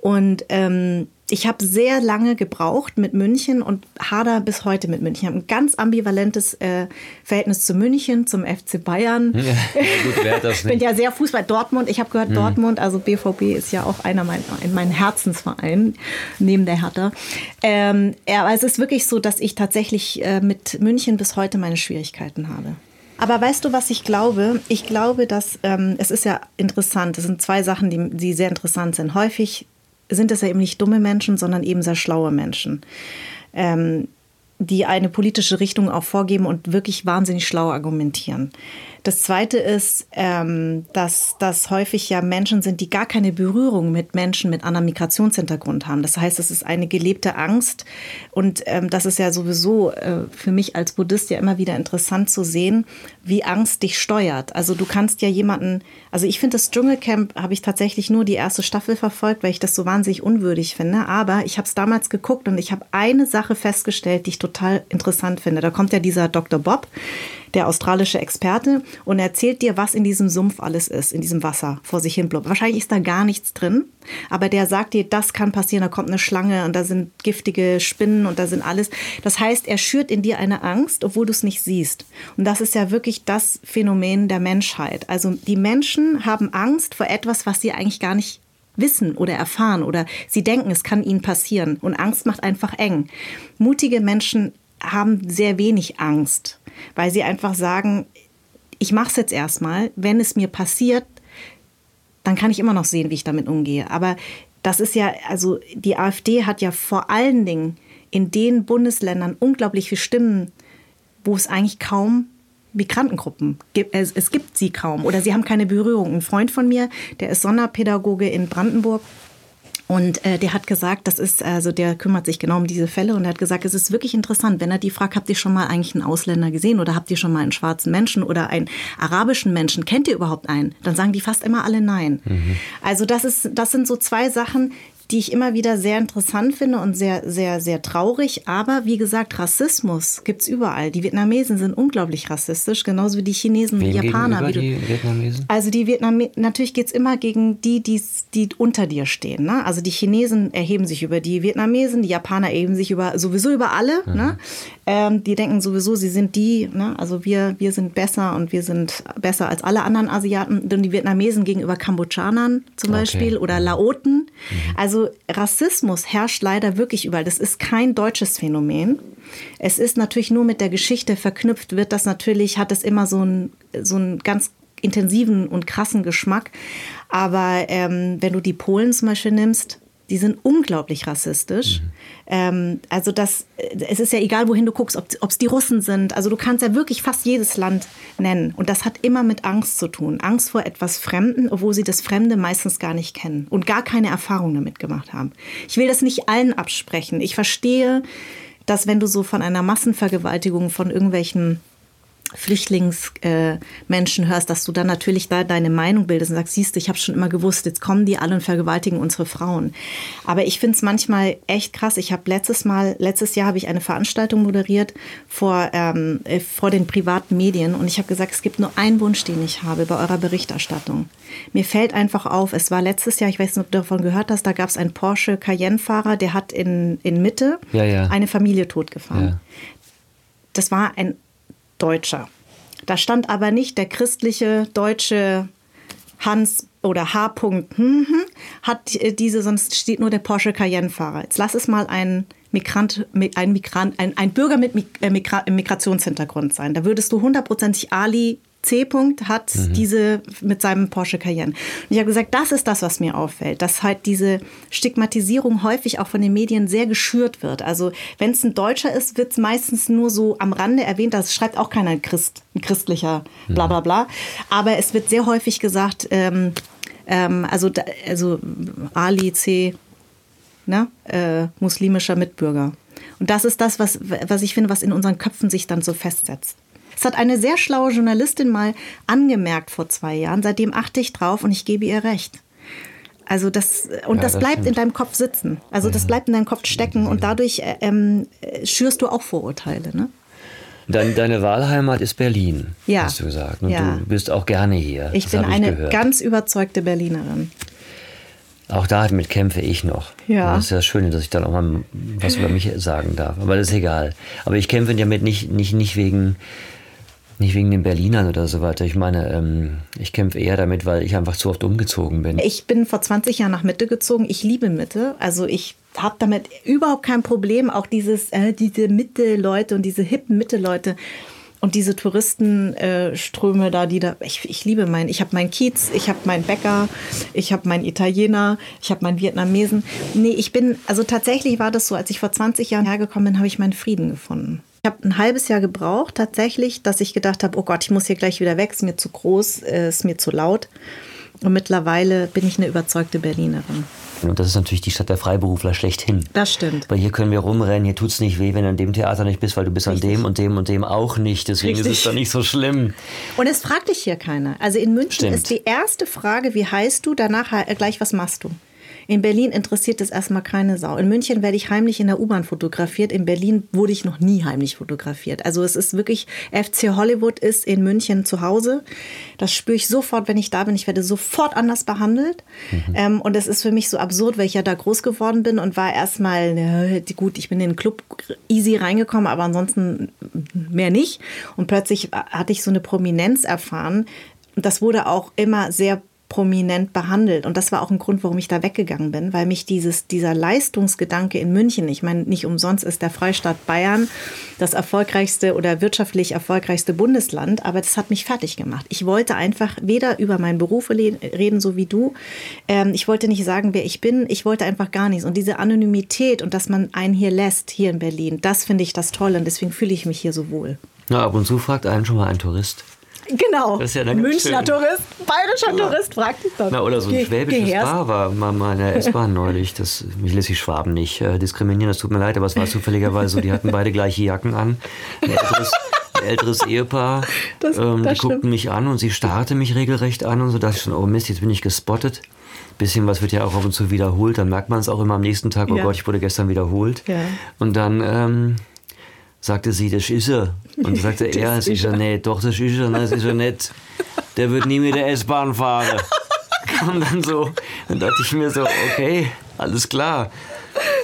Und ähm, ich habe sehr lange gebraucht mit München und hader bis heute mit München. Ich habe ein ganz ambivalentes äh, Verhältnis zu München, zum FC Bayern. Ja, gut. Ich bin ja sehr Fußball. Dortmund, ich habe gehört, hm. Dortmund, also BVB ist ja auch einer meiner mein Herzensvereinen, neben der Hertha. Ähm, aber es ist wirklich so, dass ich tatsächlich äh, mit München bis heute meine Schwierigkeiten habe. Aber weißt du, was ich glaube? Ich glaube, dass ähm, es ist ja interessant. Es sind zwei Sachen, die, die sehr interessant sind. Häufig sind es ja eben nicht dumme Menschen, sondern eben sehr schlaue Menschen, ähm, die eine politische Richtung auch vorgeben und wirklich wahnsinnig schlau argumentieren. Das Zweite ist, ähm, dass das häufig ja Menschen sind, die gar keine Berührung mit Menschen mit anderem Migrationshintergrund haben. Das heißt, es ist eine gelebte Angst. Und ähm, das ist ja sowieso äh, für mich als Buddhist ja immer wieder interessant zu sehen, wie Angst dich steuert. Also du kannst ja jemanden, also ich finde das Dschungelcamp habe ich tatsächlich nur die erste Staffel verfolgt, weil ich das so wahnsinnig unwürdig finde. Aber ich habe es damals geguckt und ich habe eine Sache festgestellt, die ich total interessant finde. Da kommt ja dieser Dr. Bob der australische Experte, und erzählt dir, was in diesem Sumpf alles ist, in diesem Wasser vor sich hin blubbert. Wahrscheinlich ist da gar nichts drin, aber der sagt dir, das kann passieren, da kommt eine Schlange und da sind giftige Spinnen und da sind alles. Das heißt, er schürt in dir eine Angst, obwohl du es nicht siehst. Und das ist ja wirklich das Phänomen der Menschheit. Also die Menschen haben Angst vor etwas, was sie eigentlich gar nicht wissen oder erfahren oder sie denken, es kann ihnen passieren. Und Angst macht einfach eng. Mutige Menschen haben sehr wenig Angst, weil sie einfach sagen, ich mache es jetzt erstmal, wenn es mir passiert, dann kann ich immer noch sehen, wie ich damit umgehe. Aber das ist ja, also die AfD hat ja vor allen Dingen in den Bundesländern unglaublich viele Stimmen, wo es eigentlich kaum Migrantengruppen gibt. Es, es gibt sie kaum oder sie haben keine Berührung. Ein Freund von mir, der ist Sonderpädagoge in Brandenburg, und äh, der hat gesagt, das ist, also der kümmert sich genau um diese Fälle und er hat gesagt, es ist wirklich interessant, wenn er die fragt, habt ihr schon mal eigentlich einen Ausländer gesehen oder habt ihr schon mal einen schwarzen Menschen oder einen arabischen Menschen? Kennt ihr überhaupt einen? Dann sagen die fast immer alle nein. Mhm. Also das ist, das sind so zwei Sachen, die ich immer wieder sehr interessant finde und sehr, sehr, sehr traurig. Aber wie gesagt, Rassismus gibt es überall. Die Vietnamesen sind unglaublich rassistisch, genauso wie die Chinesen, die Japaner. Wie du, die Vietnamesen? Also die Vietnamesen, natürlich geht es immer gegen die, die, die unter dir stehen. Ne? Also die Chinesen erheben sich über die Vietnamesen, die Japaner erheben sich über sowieso über alle. Mhm. Ne? Ähm, die denken sowieso, sie sind die, ne? also wir, wir sind besser und wir sind besser als alle anderen Asiaten. Und die Vietnamesen gegenüber Kambodschanern zum okay. Beispiel oder Laoten. Mhm. Also also Rassismus herrscht leider wirklich überall. Das ist kein deutsches Phänomen. Es ist natürlich nur mit der Geschichte verknüpft, wird das natürlich, hat es immer so einen, so ganz intensiven und krassen Geschmack. Aber ähm, wenn du die Polen zum Beispiel nimmst, die sind unglaublich rassistisch. Mhm. Ähm, also das, äh, es ist ja egal, wohin du guckst, ob es die Russen sind. Also du kannst ja wirklich fast jedes Land nennen. Und das hat immer mit Angst zu tun. Angst vor etwas Fremden, obwohl sie das Fremde meistens gar nicht kennen und gar keine Erfahrung damit gemacht haben. Ich will das nicht allen absprechen. Ich verstehe, dass wenn du so von einer Massenvergewaltigung von irgendwelchen Flüchtlingsmenschen äh, hörst, dass du dann natürlich da deine Meinung bildest und sagst, siehst du, ich habe schon immer gewusst, jetzt kommen die alle und vergewaltigen unsere Frauen. Aber ich finde es manchmal echt krass. Ich habe letztes Mal, letztes Jahr habe ich eine Veranstaltung moderiert vor, ähm, äh, vor den privaten Medien und ich habe gesagt, es gibt nur einen Wunsch, den ich habe bei eurer Berichterstattung. Mir fällt einfach auf, es war letztes Jahr, ich weiß nicht, ob du davon gehört hast, da gab es einen Porsche Cayenne-Fahrer, der hat in, in Mitte ja, ja. eine Familie totgefahren. Ja. Das war ein Deutscher. Da stand aber nicht der christliche deutsche Hans oder H. Hm, hm, hat diese, sonst steht nur der Porsche Cayenne-Fahrer. Jetzt lass es mal ein Migrant, ein, Migrant, ein, ein Bürger mit äh, Migra Migrationshintergrund sein. Da würdest du hundertprozentig Ali C. -Punkt hat mhm. diese mit seinem Porsche Cayenne. Und ich habe gesagt, das ist das, was mir auffällt, dass halt diese Stigmatisierung häufig auch von den Medien sehr geschürt wird. Also wenn es ein Deutscher ist, wird es meistens nur so am Rande erwähnt, das schreibt auch keiner Christ, ein christlicher bla bla bla. Aber es wird sehr häufig gesagt, ähm, ähm, also, also Ali C. Ne? Äh, muslimischer Mitbürger. Und das ist das, was, was ich finde, was in unseren Köpfen sich dann so festsetzt. Es hat eine sehr schlaue Journalistin mal angemerkt vor zwei Jahren. Seitdem achte ich drauf und ich gebe ihr recht. Also das und ja, das, das, bleibt stimmt. in deinem Kopf sitzen. Also das bleibt in deinem Kopf stecken und dadurch äh, ähm, schürst du auch Vorurteile. Ne? Dein, deine Wahlheimat ist Berlin, ja. hast du gesagt. Und ja. du bist auch gerne hier. Ich das bin eine gehört. ganz überzeugte Berlinerin. Auch damit kämpfe ich noch. Ja. Das ist ja schön, dass ich dann auch mal was über mich sagen darf. Aber das ist egal. Aber ich kämpfe damit nicht, nicht, nicht wegen nicht wegen den Berlinern oder so weiter. Ich meine, ähm, ich kämpfe eher damit, weil ich einfach zu oft umgezogen bin. Ich bin vor 20 Jahren nach Mitte gezogen. Ich liebe Mitte. Also ich habe damit überhaupt kein Problem. Auch dieses, äh, diese Mitte-Leute und diese hippen Mitte-Leute und diese Touristenströme äh, da, die da, ich, ich liebe meinen, ich habe meinen Kiez, ich habe meinen Bäcker, ich habe meinen Italiener, ich habe meinen Vietnamesen. Nee, ich bin, also tatsächlich war das so, als ich vor 20 Jahren hergekommen bin, habe ich meinen Frieden gefunden. Ich habe ein halbes Jahr gebraucht tatsächlich, dass ich gedacht habe, oh Gott, ich muss hier gleich wieder weg, ist mir zu groß, äh, ist mir zu laut. Und mittlerweile bin ich eine überzeugte Berlinerin. Und das ist natürlich die Stadt der Freiberufler schlechthin. Das stimmt. Weil hier können wir rumrennen, hier tut es nicht weh, wenn du an dem Theater nicht bist, weil du bist Richtig. an dem und dem und dem auch nicht. Deswegen Richtig. ist es doch nicht so schlimm. Und es fragt dich hier keiner. Also in München stimmt. ist die erste Frage, wie heißt du, danach gleich, was machst du? In Berlin interessiert es erstmal keine Sau. In München werde ich heimlich in der U-Bahn fotografiert. In Berlin wurde ich noch nie heimlich fotografiert. Also es ist wirklich, FC Hollywood ist in München zu Hause. Das spüre ich sofort, wenn ich da bin. Ich werde sofort anders behandelt. Mhm. Ähm, und es ist für mich so absurd, weil ich ja da groß geworden bin und war erstmal, äh, gut, ich bin in den Club easy reingekommen, aber ansonsten mehr nicht. Und plötzlich hatte ich so eine Prominenz erfahren. Und das wurde auch immer sehr prominent behandelt. Und das war auch ein Grund, warum ich da weggegangen bin, weil mich dieses, dieser Leistungsgedanke in München, ich meine, nicht umsonst ist der Freistaat Bayern das erfolgreichste oder wirtschaftlich erfolgreichste Bundesland, aber das hat mich fertig gemacht. Ich wollte einfach weder über meinen Beruf reden, so wie du. Ähm, ich wollte nicht sagen, wer ich bin. Ich wollte einfach gar nichts. Und diese Anonymität und dass man einen hier lässt, hier in Berlin, das finde ich das Tolle und deswegen fühle ich mich hier so wohl. Ja, ab und zu fragt einen schon mal ein Tourist. Genau. Das ist ja Münchner Tourist, bayerischer ja. Tourist, fragt dich dann. Na, oder so ein Ge schwäbisches Geherst. Bar war mal, in der S-Bahn neulich. Das, mich lässt die Schwaben nicht äh, diskriminieren, das tut mir leid, aber es war zufälligerweise so, die hatten beide gleiche Jacken an. Ein älteres, ein älteres Ehepaar. Das, ähm, das die stimmt. guckten mich an und sie starrte mich regelrecht an und so dachte ich schon, oh Mist, jetzt bin ich gespottet. Bisschen was wird ja auch ab und zu wiederholt, dann merkt man es auch immer am nächsten Tag, oh ja. Gott, ich wurde gestern wiederholt. Ja. Und dann... Ähm, sagte sie, das ist er. Und sagte er, das ist er nicht. Doch, das ist er, das ist er nicht. Der wird nie mit der S-Bahn fahren. Und dann so, dann dachte ich mir so, okay, alles klar.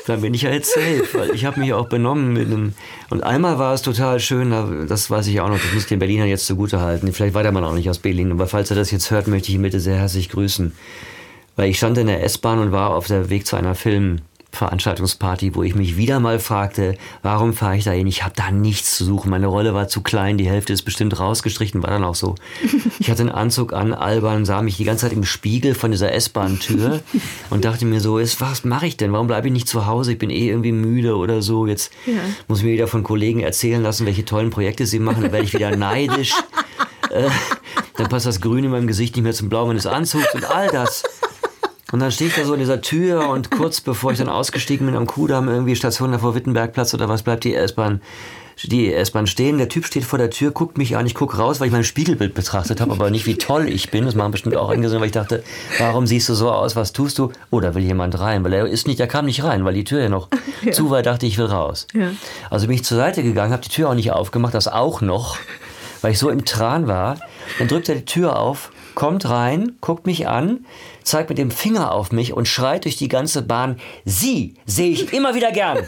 Dann bin ich ja jetzt safe, weil ich habe mich auch benommen mit einem. Und einmal war es total schön, das weiß ich auch noch, das muss ich den Berlinern jetzt zugute halten. Vielleicht war der Mann auch nicht aus Berlin, aber falls er das jetzt hört, möchte ich ihn bitte sehr herzlich grüßen. Weil ich stand in der S-Bahn und war auf der Weg zu einer Film. Veranstaltungsparty, wo ich mich wieder mal fragte, warum fahre ich da hin? Ich habe da nichts zu suchen. Meine Rolle war zu klein, die Hälfte ist bestimmt rausgestrichen, war dann auch so. Ich hatte einen Anzug an, albern, sah mich die ganze Zeit im Spiegel von dieser S-Bahn-Tür und dachte mir so, was mache ich denn? Warum bleibe ich nicht zu Hause? Ich bin eh irgendwie müde oder so. Jetzt ja. muss ich mir wieder von Kollegen erzählen lassen, welche tollen Projekte sie machen. Dann werde ich wieder neidisch. Äh, dann passt das Grün in meinem Gesicht nicht mehr zum Blau meines Anzugs und all das. Und dann stehe ich da so in dieser Tür und kurz bevor ich dann ausgestiegen bin am Kudamm, irgendwie Station da vor Wittenbergplatz oder was, bleibt die S-Bahn die S-Bahn stehen, der Typ steht vor der Tür, guckt mich an, ich gucke raus, weil ich mein Spiegelbild betrachtet habe, aber nicht wie toll ich bin. Das machen bestimmt auch eingesehen, weil ich dachte, warum siehst du so aus, was tust du? Oh, da will jemand rein, weil er ist nicht, er kam nicht rein, weil die Tür ja noch ja. zu war, dachte ich, will raus. Ja. Also bin ich zur Seite gegangen, habe die Tür auch nicht aufgemacht, das auch noch, weil ich so im Tran war. Dann drückt er die Tür auf, kommt rein, guckt mich an, zeigt mit dem Finger auf mich und schreit durch die ganze Bahn, Sie sehe ich immer wieder gern.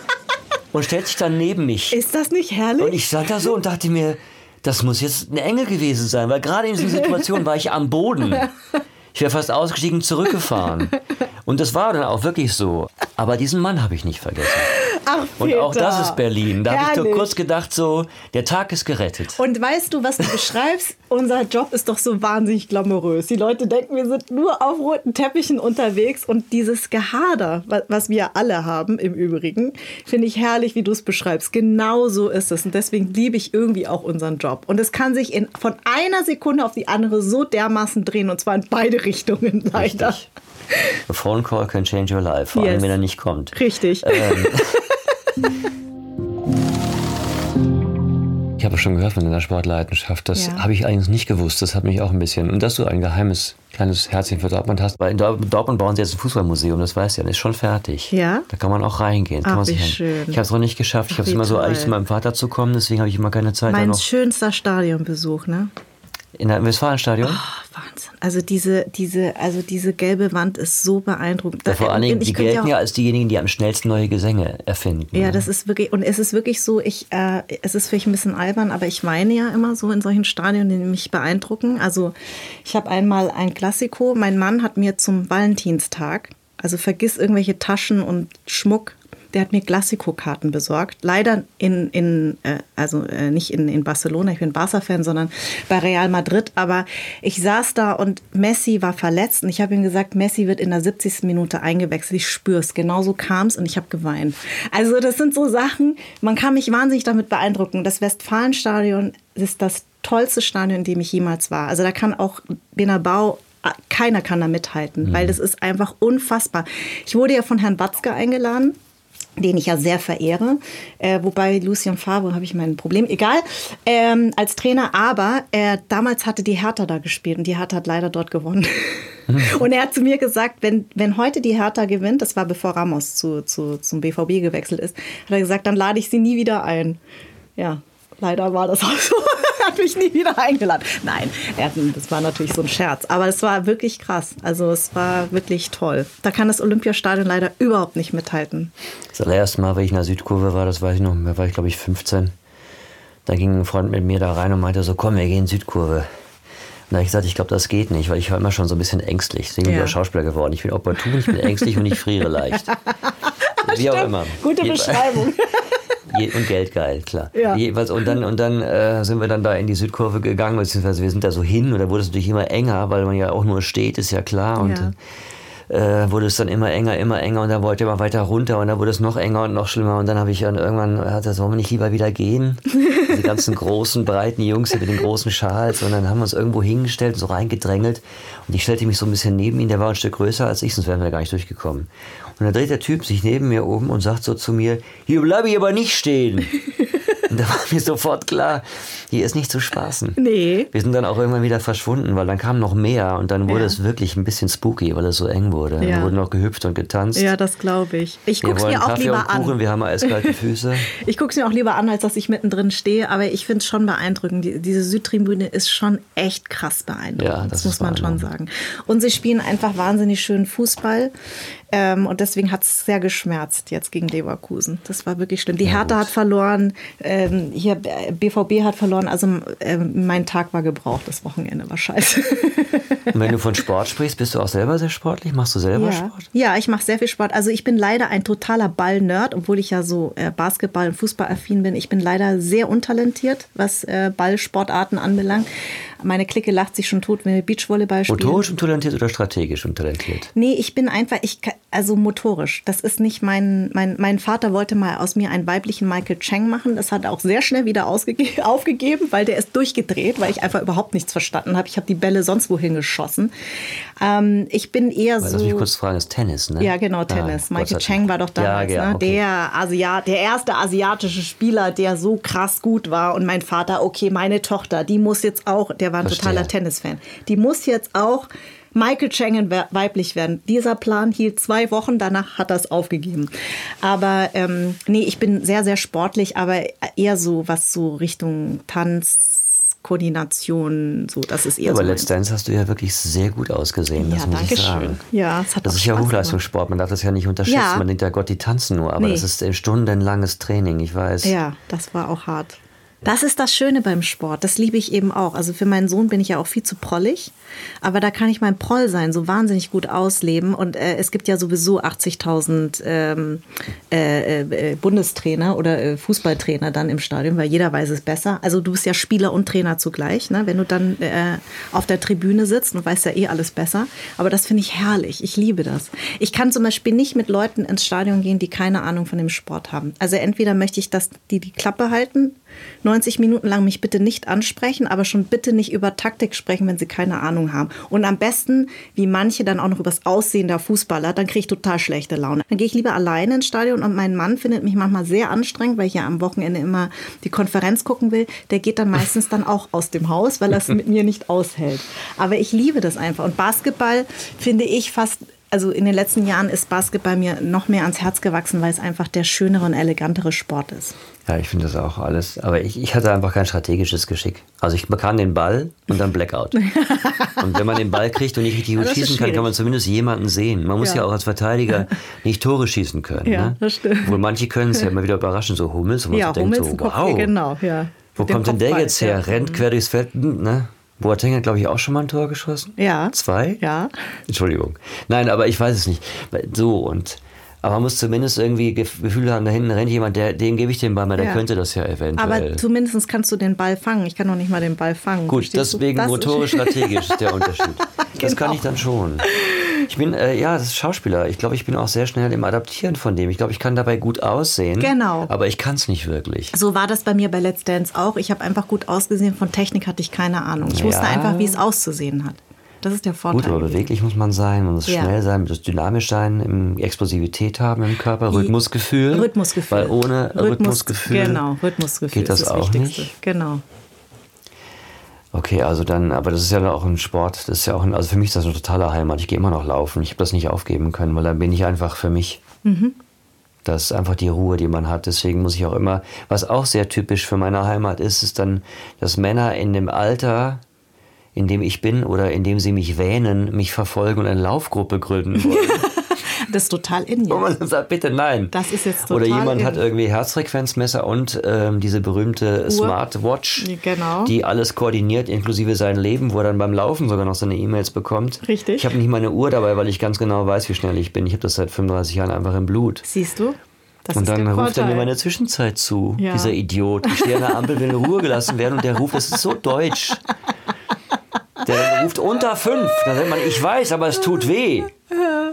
und stellt sich dann neben mich. Ist das nicht herrlich? Und ich stand da so und dachte mir, das muss jetzt ein Engel gewesen sein, weil gerade in dieser Situation war ich am Boden. Ich wäre fast ausgestiegen, zurückgefahren. Und das war dann auch wirklich so. Aber diesen Mann habe ich nicht vergessen. Ach, und auch das ist Berlin. Da habe ich doch kurz gedacht, so, der Tag ist gerettet. Und weißt du, was du beschreibst? Unser Job ist doch so wahnsinnig glamourös. Die Leute denken, wir sind nur auf roten Teppichen unterwegs und dieses Gehader, was wir alle haben im Übrigen, finde ich herrlich, wie du es beschreibst. Genau so ist es. Und deswegen liebe ich irgendwie auch unseren Job. Und es kann sich in, von einer Sekunde auf die andere so dermaßen drehen und zwar in beide Richtungen leider. Richtig. A phone call can change your life, vor yes. allem wenn er nicht kommt. Richtig. Ähm, Ich habe schon gehört von deiner Sportleidenschaft. Das ja. habe ich eigentlich nicht gewusst. Das hat mich auch ein bisschen. Und dass du ein geheimes kleines Herzchen für Dortmund hast. Weil in Dortmund bauen sie jetzt ein Fußballmuseum, das weißt du ja, das ist schon fertig. Ja. Da kann man auch reingehen. Ach, wie schön. Ich habe es noch nicht geschafft. Ich habe es immer toll. so eigentlich zu meinem Vater zu kommen, deswegen habe ich immer keine Zeit. Mein schönster Stadionbesuch, ne? In der Westfalenstadion? Oh, Wahnsinn. Also diese, diese, also diese gelbe Wand ist so beeindruckend. Ja, vor allen Dingen, die gelten ja als diejenigen, die am schnellsten neue Gesänge erfinden. Ja, ne? das ist wirklich, und es ist wirklich so, ich, äh, es ist vielleicht ein bisschen albern, aber ich weine ja immer so in solchen Stadien, die mich beeindrucken. Also ich habe einmal ein Klassiko, mein Mann hat mir zum Valentinstag, also vergiss irgendwelche Taschen und Schmuck, der hat mir Classico-Karten besorgt. Leider in, in äh, also äh, nicht in, in Barcelona, ich bin Barca-Fan, sondern bei Real Madrid. Aber ich saß da und Messi war verletzt und ich habe ihm gesagt, Messi wird in der 70. Minute eingewechselt. Ich spüre es. Genauso kam es und ich habe geweint. Also das sind so Sachen, man kann mich wahnsinnig damit beeindrucken. Das Westfalenstadion ist das tollste Stadion, in dem ich jemals war. Also da kann auch Benabau keiner kann da mithalten, mhm. weil das ist einfach unfassbar. Ich wurde ja von Herrn Batzke eingeladen den ich ja sehr verehre. Äh, wobei Lucien Favre habe ich mein Problem. Egal. Ähm, als Trainer, aber äh, damals hatte die Hertha da gespielt und die Hertha hat leider dort gewonnen. und er hat zu mir gesagt, wenn, wenn heute die Hertha gewinnt, das war bevor Ramos zu, zu, zum BVB gewechselt ist, hat er gesagt, dann lade ich sie nie wieder ein. Ja, leider war das auch so. Hat mich nie wieder eingeladen. Nein, das war natürlich so ein Scherz. Aber es war wirklich krass. Also es war wirklich toll. Da kann das Olympiastadion leider überhaupt nicht mithalten. Das allererste Mal, wenn ich in der Südkurve war, das weiß ich noch, da war ich glaube ich 15. Da ging ein Freund mit mir da rein und meinte so, komm, wir gehen in Südkurve. da habe ich gesagt, ich glaube, das geht nicht, weil ich war immer schon so ein bisschen ängstlich. Deswegen bin ich Ja. auch Schauspieler geworden. Ich bin opportun, ich bin ängstlich und ich friere leicht. Wie auch immer. Gute Beschreibung. Je, und geldgeil, klar. Ja. Jeweils, und dann, und dann äh, sind wir dann da in die Südkurve gegangen, beziehungsweise wir sind da so hin und da wurde es natürlich immer enger, weil man ja auch nur steht, ist ja klar. Und Ja. äh, wurde es dann immer enger, immer enger und dann wollte man weiter runter und dann wurde es noch enger und noch schlimmer und dann habe ich dann irgendwann, hat das, wollen wir nicht lieber wieder gehen? Die ganzen großen, breiten Jungs hier mit den großen Schals und dann haben wir uns irgendwo hingestellt, so reingedrängelt und ich stellte mich so ein bisschen neben ihn, der war ein Stück größer als ich, sonst wären wir gar nicht durchgekommen. Und dann dreht der Typ sich neben mir um und sagt so zu mir, hier bleibe ich aber nicht stehen. Und da war mir sofort klar, hier ist nicht zu spaßen. Nee. Wir sind dann auch irgendwann wieder verschwunden, weil dann kam noch mehr und dann wurde Ja. es wirklich ein bisschen spooky, weil es so eng wurde. Ja. Dann wurde noch gehüpft und getanzt. Ja, das glaube ich. Ich gucke es mir auch Kaffee lieber Kuchen, an. wir haben eiskalte Füße. Ich gucke es mir auch lieber an, als dass ich mittendrin stehe. Aber ich finde es schon beeindruckend. Die, diese Südtribüne ist schon echt krass beeindruckend. Ja, das das muss man schon sagen. Und sie spielen einfach wahnsinnig schönen Fußball. Ähm, und deswegen hat es sehr geschmerzt jetzt gegen Leverkusen. Das war wirklich schlimm. Die Hertha hat verloren. Ähm, hier äh, BVB hat verloren. Also ähm, mein Tag war gebraucht. Das Wochenende war scheiße. Und wenn du von Sport sprichst, bist du auch selber sehr sportlich? Machst du selber Ja, Sport? ja ich mache sehr viel Sport. Also ich bin leider ein totaler Ball-Nerd, obwohl ich ja so äh, Basketball- und Fußballaffin bin. Ich bin leider sehr untalentiert, was äh, Ballsportarten anbelangt. Meine Clique lacht sich schon tot, wenn wir Beachvolleyball spielen. Motorisch und talentiert oder strategisch und talentiert? Nee, ich bin einfach, ich, also motorisch. Das ist nicht mein, mein, mein Vater wollte mal aus mir einen weiblichen Michael Chang machen. Das hat er auch sehr schnell wieder aufgegeben, weil der ist durchgedreht, weil ich einfach überhaupt nichts verstanden habe. Ich habe die Bälle sonst wohin geschossen. Ähm, ich bin eher Weil, so. Lass mich kurz fragen, ist Tennis, ne? Ja, genau, Ah, Tennis. Sei Michael. Chang war doch damals ja, ja, ne? okay. der, Asiat, der erste asiatische Spieler, der so krass gut war. Und mein Vater, okay, meine Tochter, die muss jetzt auch, der war ein Verstehe. totaler Tennisfan, die muss jetzt auch Michael Chang we- weiblich werden. Dieser Plan hielt zwei Wochen, danach hat er es aufgegeben. Aber ähm, nee, ich bin sehr, sehr sportlich, aber eher so, was so Richtung Tanz, Koordination, so, das ist eher Aber so. Let's Dance hast du ja wirklich sehr gut ausgesehen, Ja, das muss danke ich sagen. schön. Ja, es hat das ist ja Hochleistungssport, man darf das ja nicht unterschätzen. Ja. Man denkt ja, Gott, die tanzen nur, aber Nee. das ist ein stundenlanges Training, ich weiß. Ja, das war auch hart. Das ist das Schöne beim Sport. Das liebe ich eben auch. Also für meinen Sohn bin ich ja auch viel zu prollig. Aber da kann ich mein Proll sein so wahnsinnig gut ausleben. Und äh, es gibt ja sowieso 80.000 ähm, äh, äh, Bundestrainer oder äh, Fußballtrainer dann im Stadion, weil jeder weiß es besser. Also du bist ja Spieler und Trainer zugleich, ne? wenn du dann äh, auf der Tribüne sitzt und weißt ja eh alles besser. Aber das finde ich herrlich. Ich liebe das. Ich kann zum Beispiel nicht mit Leuten ins Stadion gehen, die keine Ahnung von dem Sport haben. Also entweder möchte ich, dass die die Klappe halten, 90 Minuten lang mich bitte nicht ansprechen, aber schon bitte nicht über Taktik sprechen, wenn sie keine Ahnung haben. Und am besten, wie manche dann auch noch über das Aussehen der Fußballer, dann kriege ich total schlechte Laune. Dann gehe ich lieber alleine ins Stadion und mein Mann findet mich manchmal sehr anstrengend, weil ich ja am Wochenende immer die Konferenz gucken will. Der geht dann meistens dann auch aus dem Haus, weil er es mit mir nicht aushält. Aber ich liebe das einfach. Und Basketball finde ich fast also in den letzten Jahren ist Basketball mir noch mehr ans Herz gewachsen, weil es einfach der schönere und elegantere Sport ist. Ja, ich finde das auch alles. Aber ich, ich hatte einfach kein strategisches Geschick. Also ich bekam den Ball und dann Blackout. und wenn man den Ball kriegt und nicht richtig gut schießen kann, kann man zumindest jemanden sehen. Man muss ja, Ja. auch als Verteidiger nicht Tore schießen können. Ja, ne? das stimmt. Obwohl manche können es ja immer wieder überraschen, so Hummels, wo man Ja, so denkt, Hummels, so, wow, genau, ja. wo kommt denn der jetzt her? Rennt quer durchs Feld, hm, ne? Boateng hat, glaube ich, auch schon mal ein Tor geschossen. Ja. Zwei? Ja. Entschuldigung. Nein, aber ich weiß es nicht. So und aber man muss zumindest irgendwie Gef- Gefühl haben, da hinten rennt jemand, der, dem gebe ich den Ball mal, der Ja. könnte das ja eventuell. Aber zumindest kannst du den Ball fangen. Ich kann noch nicht mal den Ball fangen. Gut, Verstehst deswegen motorisch-strategisch ist der Unterschied. Das kann Genau. ich dann schon. Ich bin, äh, ja, das ist Schauspieler. Ich glaube, ich bin auch sehr schnell im Adaptieren von dem. Ich glaube, ich kann dabei gut aussehen. Genau. Aber ich kann es nicht wirklich. So war das bei mir bei Let's Dance auch. Ich habe einfach gut ausgesehen. Von Technik hatte ich keine Ahnung. Ich Ja. wusste einfach, wie es auszusehen hat. Das ist der Vorteil. Gut, aber beweglich muss man sein, man muss Ja. schnell sein, man muss dynamisch sein, Explosivität haben im Körper, Rhythmusgefühl. Rhythmusgefühl. Weil ohne Rhythmus- Rhythmusgefühl. Genau, Rhythmusgefühl geht das ist das auch Wichtigste. nicht? Genau. Okay, also dann, aber das ist ja auch ein Sport, das ist ja auch ein, also für mich ist das eine totale Heimat. Ich gehe immer noch laufen. Ich habe das nicht aufgeben können, weil dann bin ich einfach für mich. Das ist einfach die Ruhe, die man hat. Deswegen muss ich auch immer, was auch sehr typisch für meine Heimat ist, ist dann, dass Männer in dem Alter, in dem ich bin oder in dem sie mich wähnen, mich verfolgen und eine Laufgruppe gründen wollen. Das ist total in Wo man dann sagt, bitte nein. Das ist jetzt total Oder jemand in. hat irgendwie Herzfrequenzmesser und ähm, diese berühmte Uhr. Smartwatch, Genau. die alles koordiniert, inklusive sein Leben, wo er dann beim Laufen sogar noch seine E-Mails bekommt. Richtig. Ich habe nicht meine Uhr dabei, weil ich ganz genau weiß, wie schnell ich bin. Ich habe das seit 35 Jahren einfach im Blut. Siehst du? Das Und dann ruft er mir meine Zwischenzeit zu, Ja. dieser Idiot. Ich stehe an der Ampel, will in Ruhe gelassen werden und der ruft, das ist so deutsch. Der ruft unter fünf. Da sagt man, ich weiß, aber es tut weh.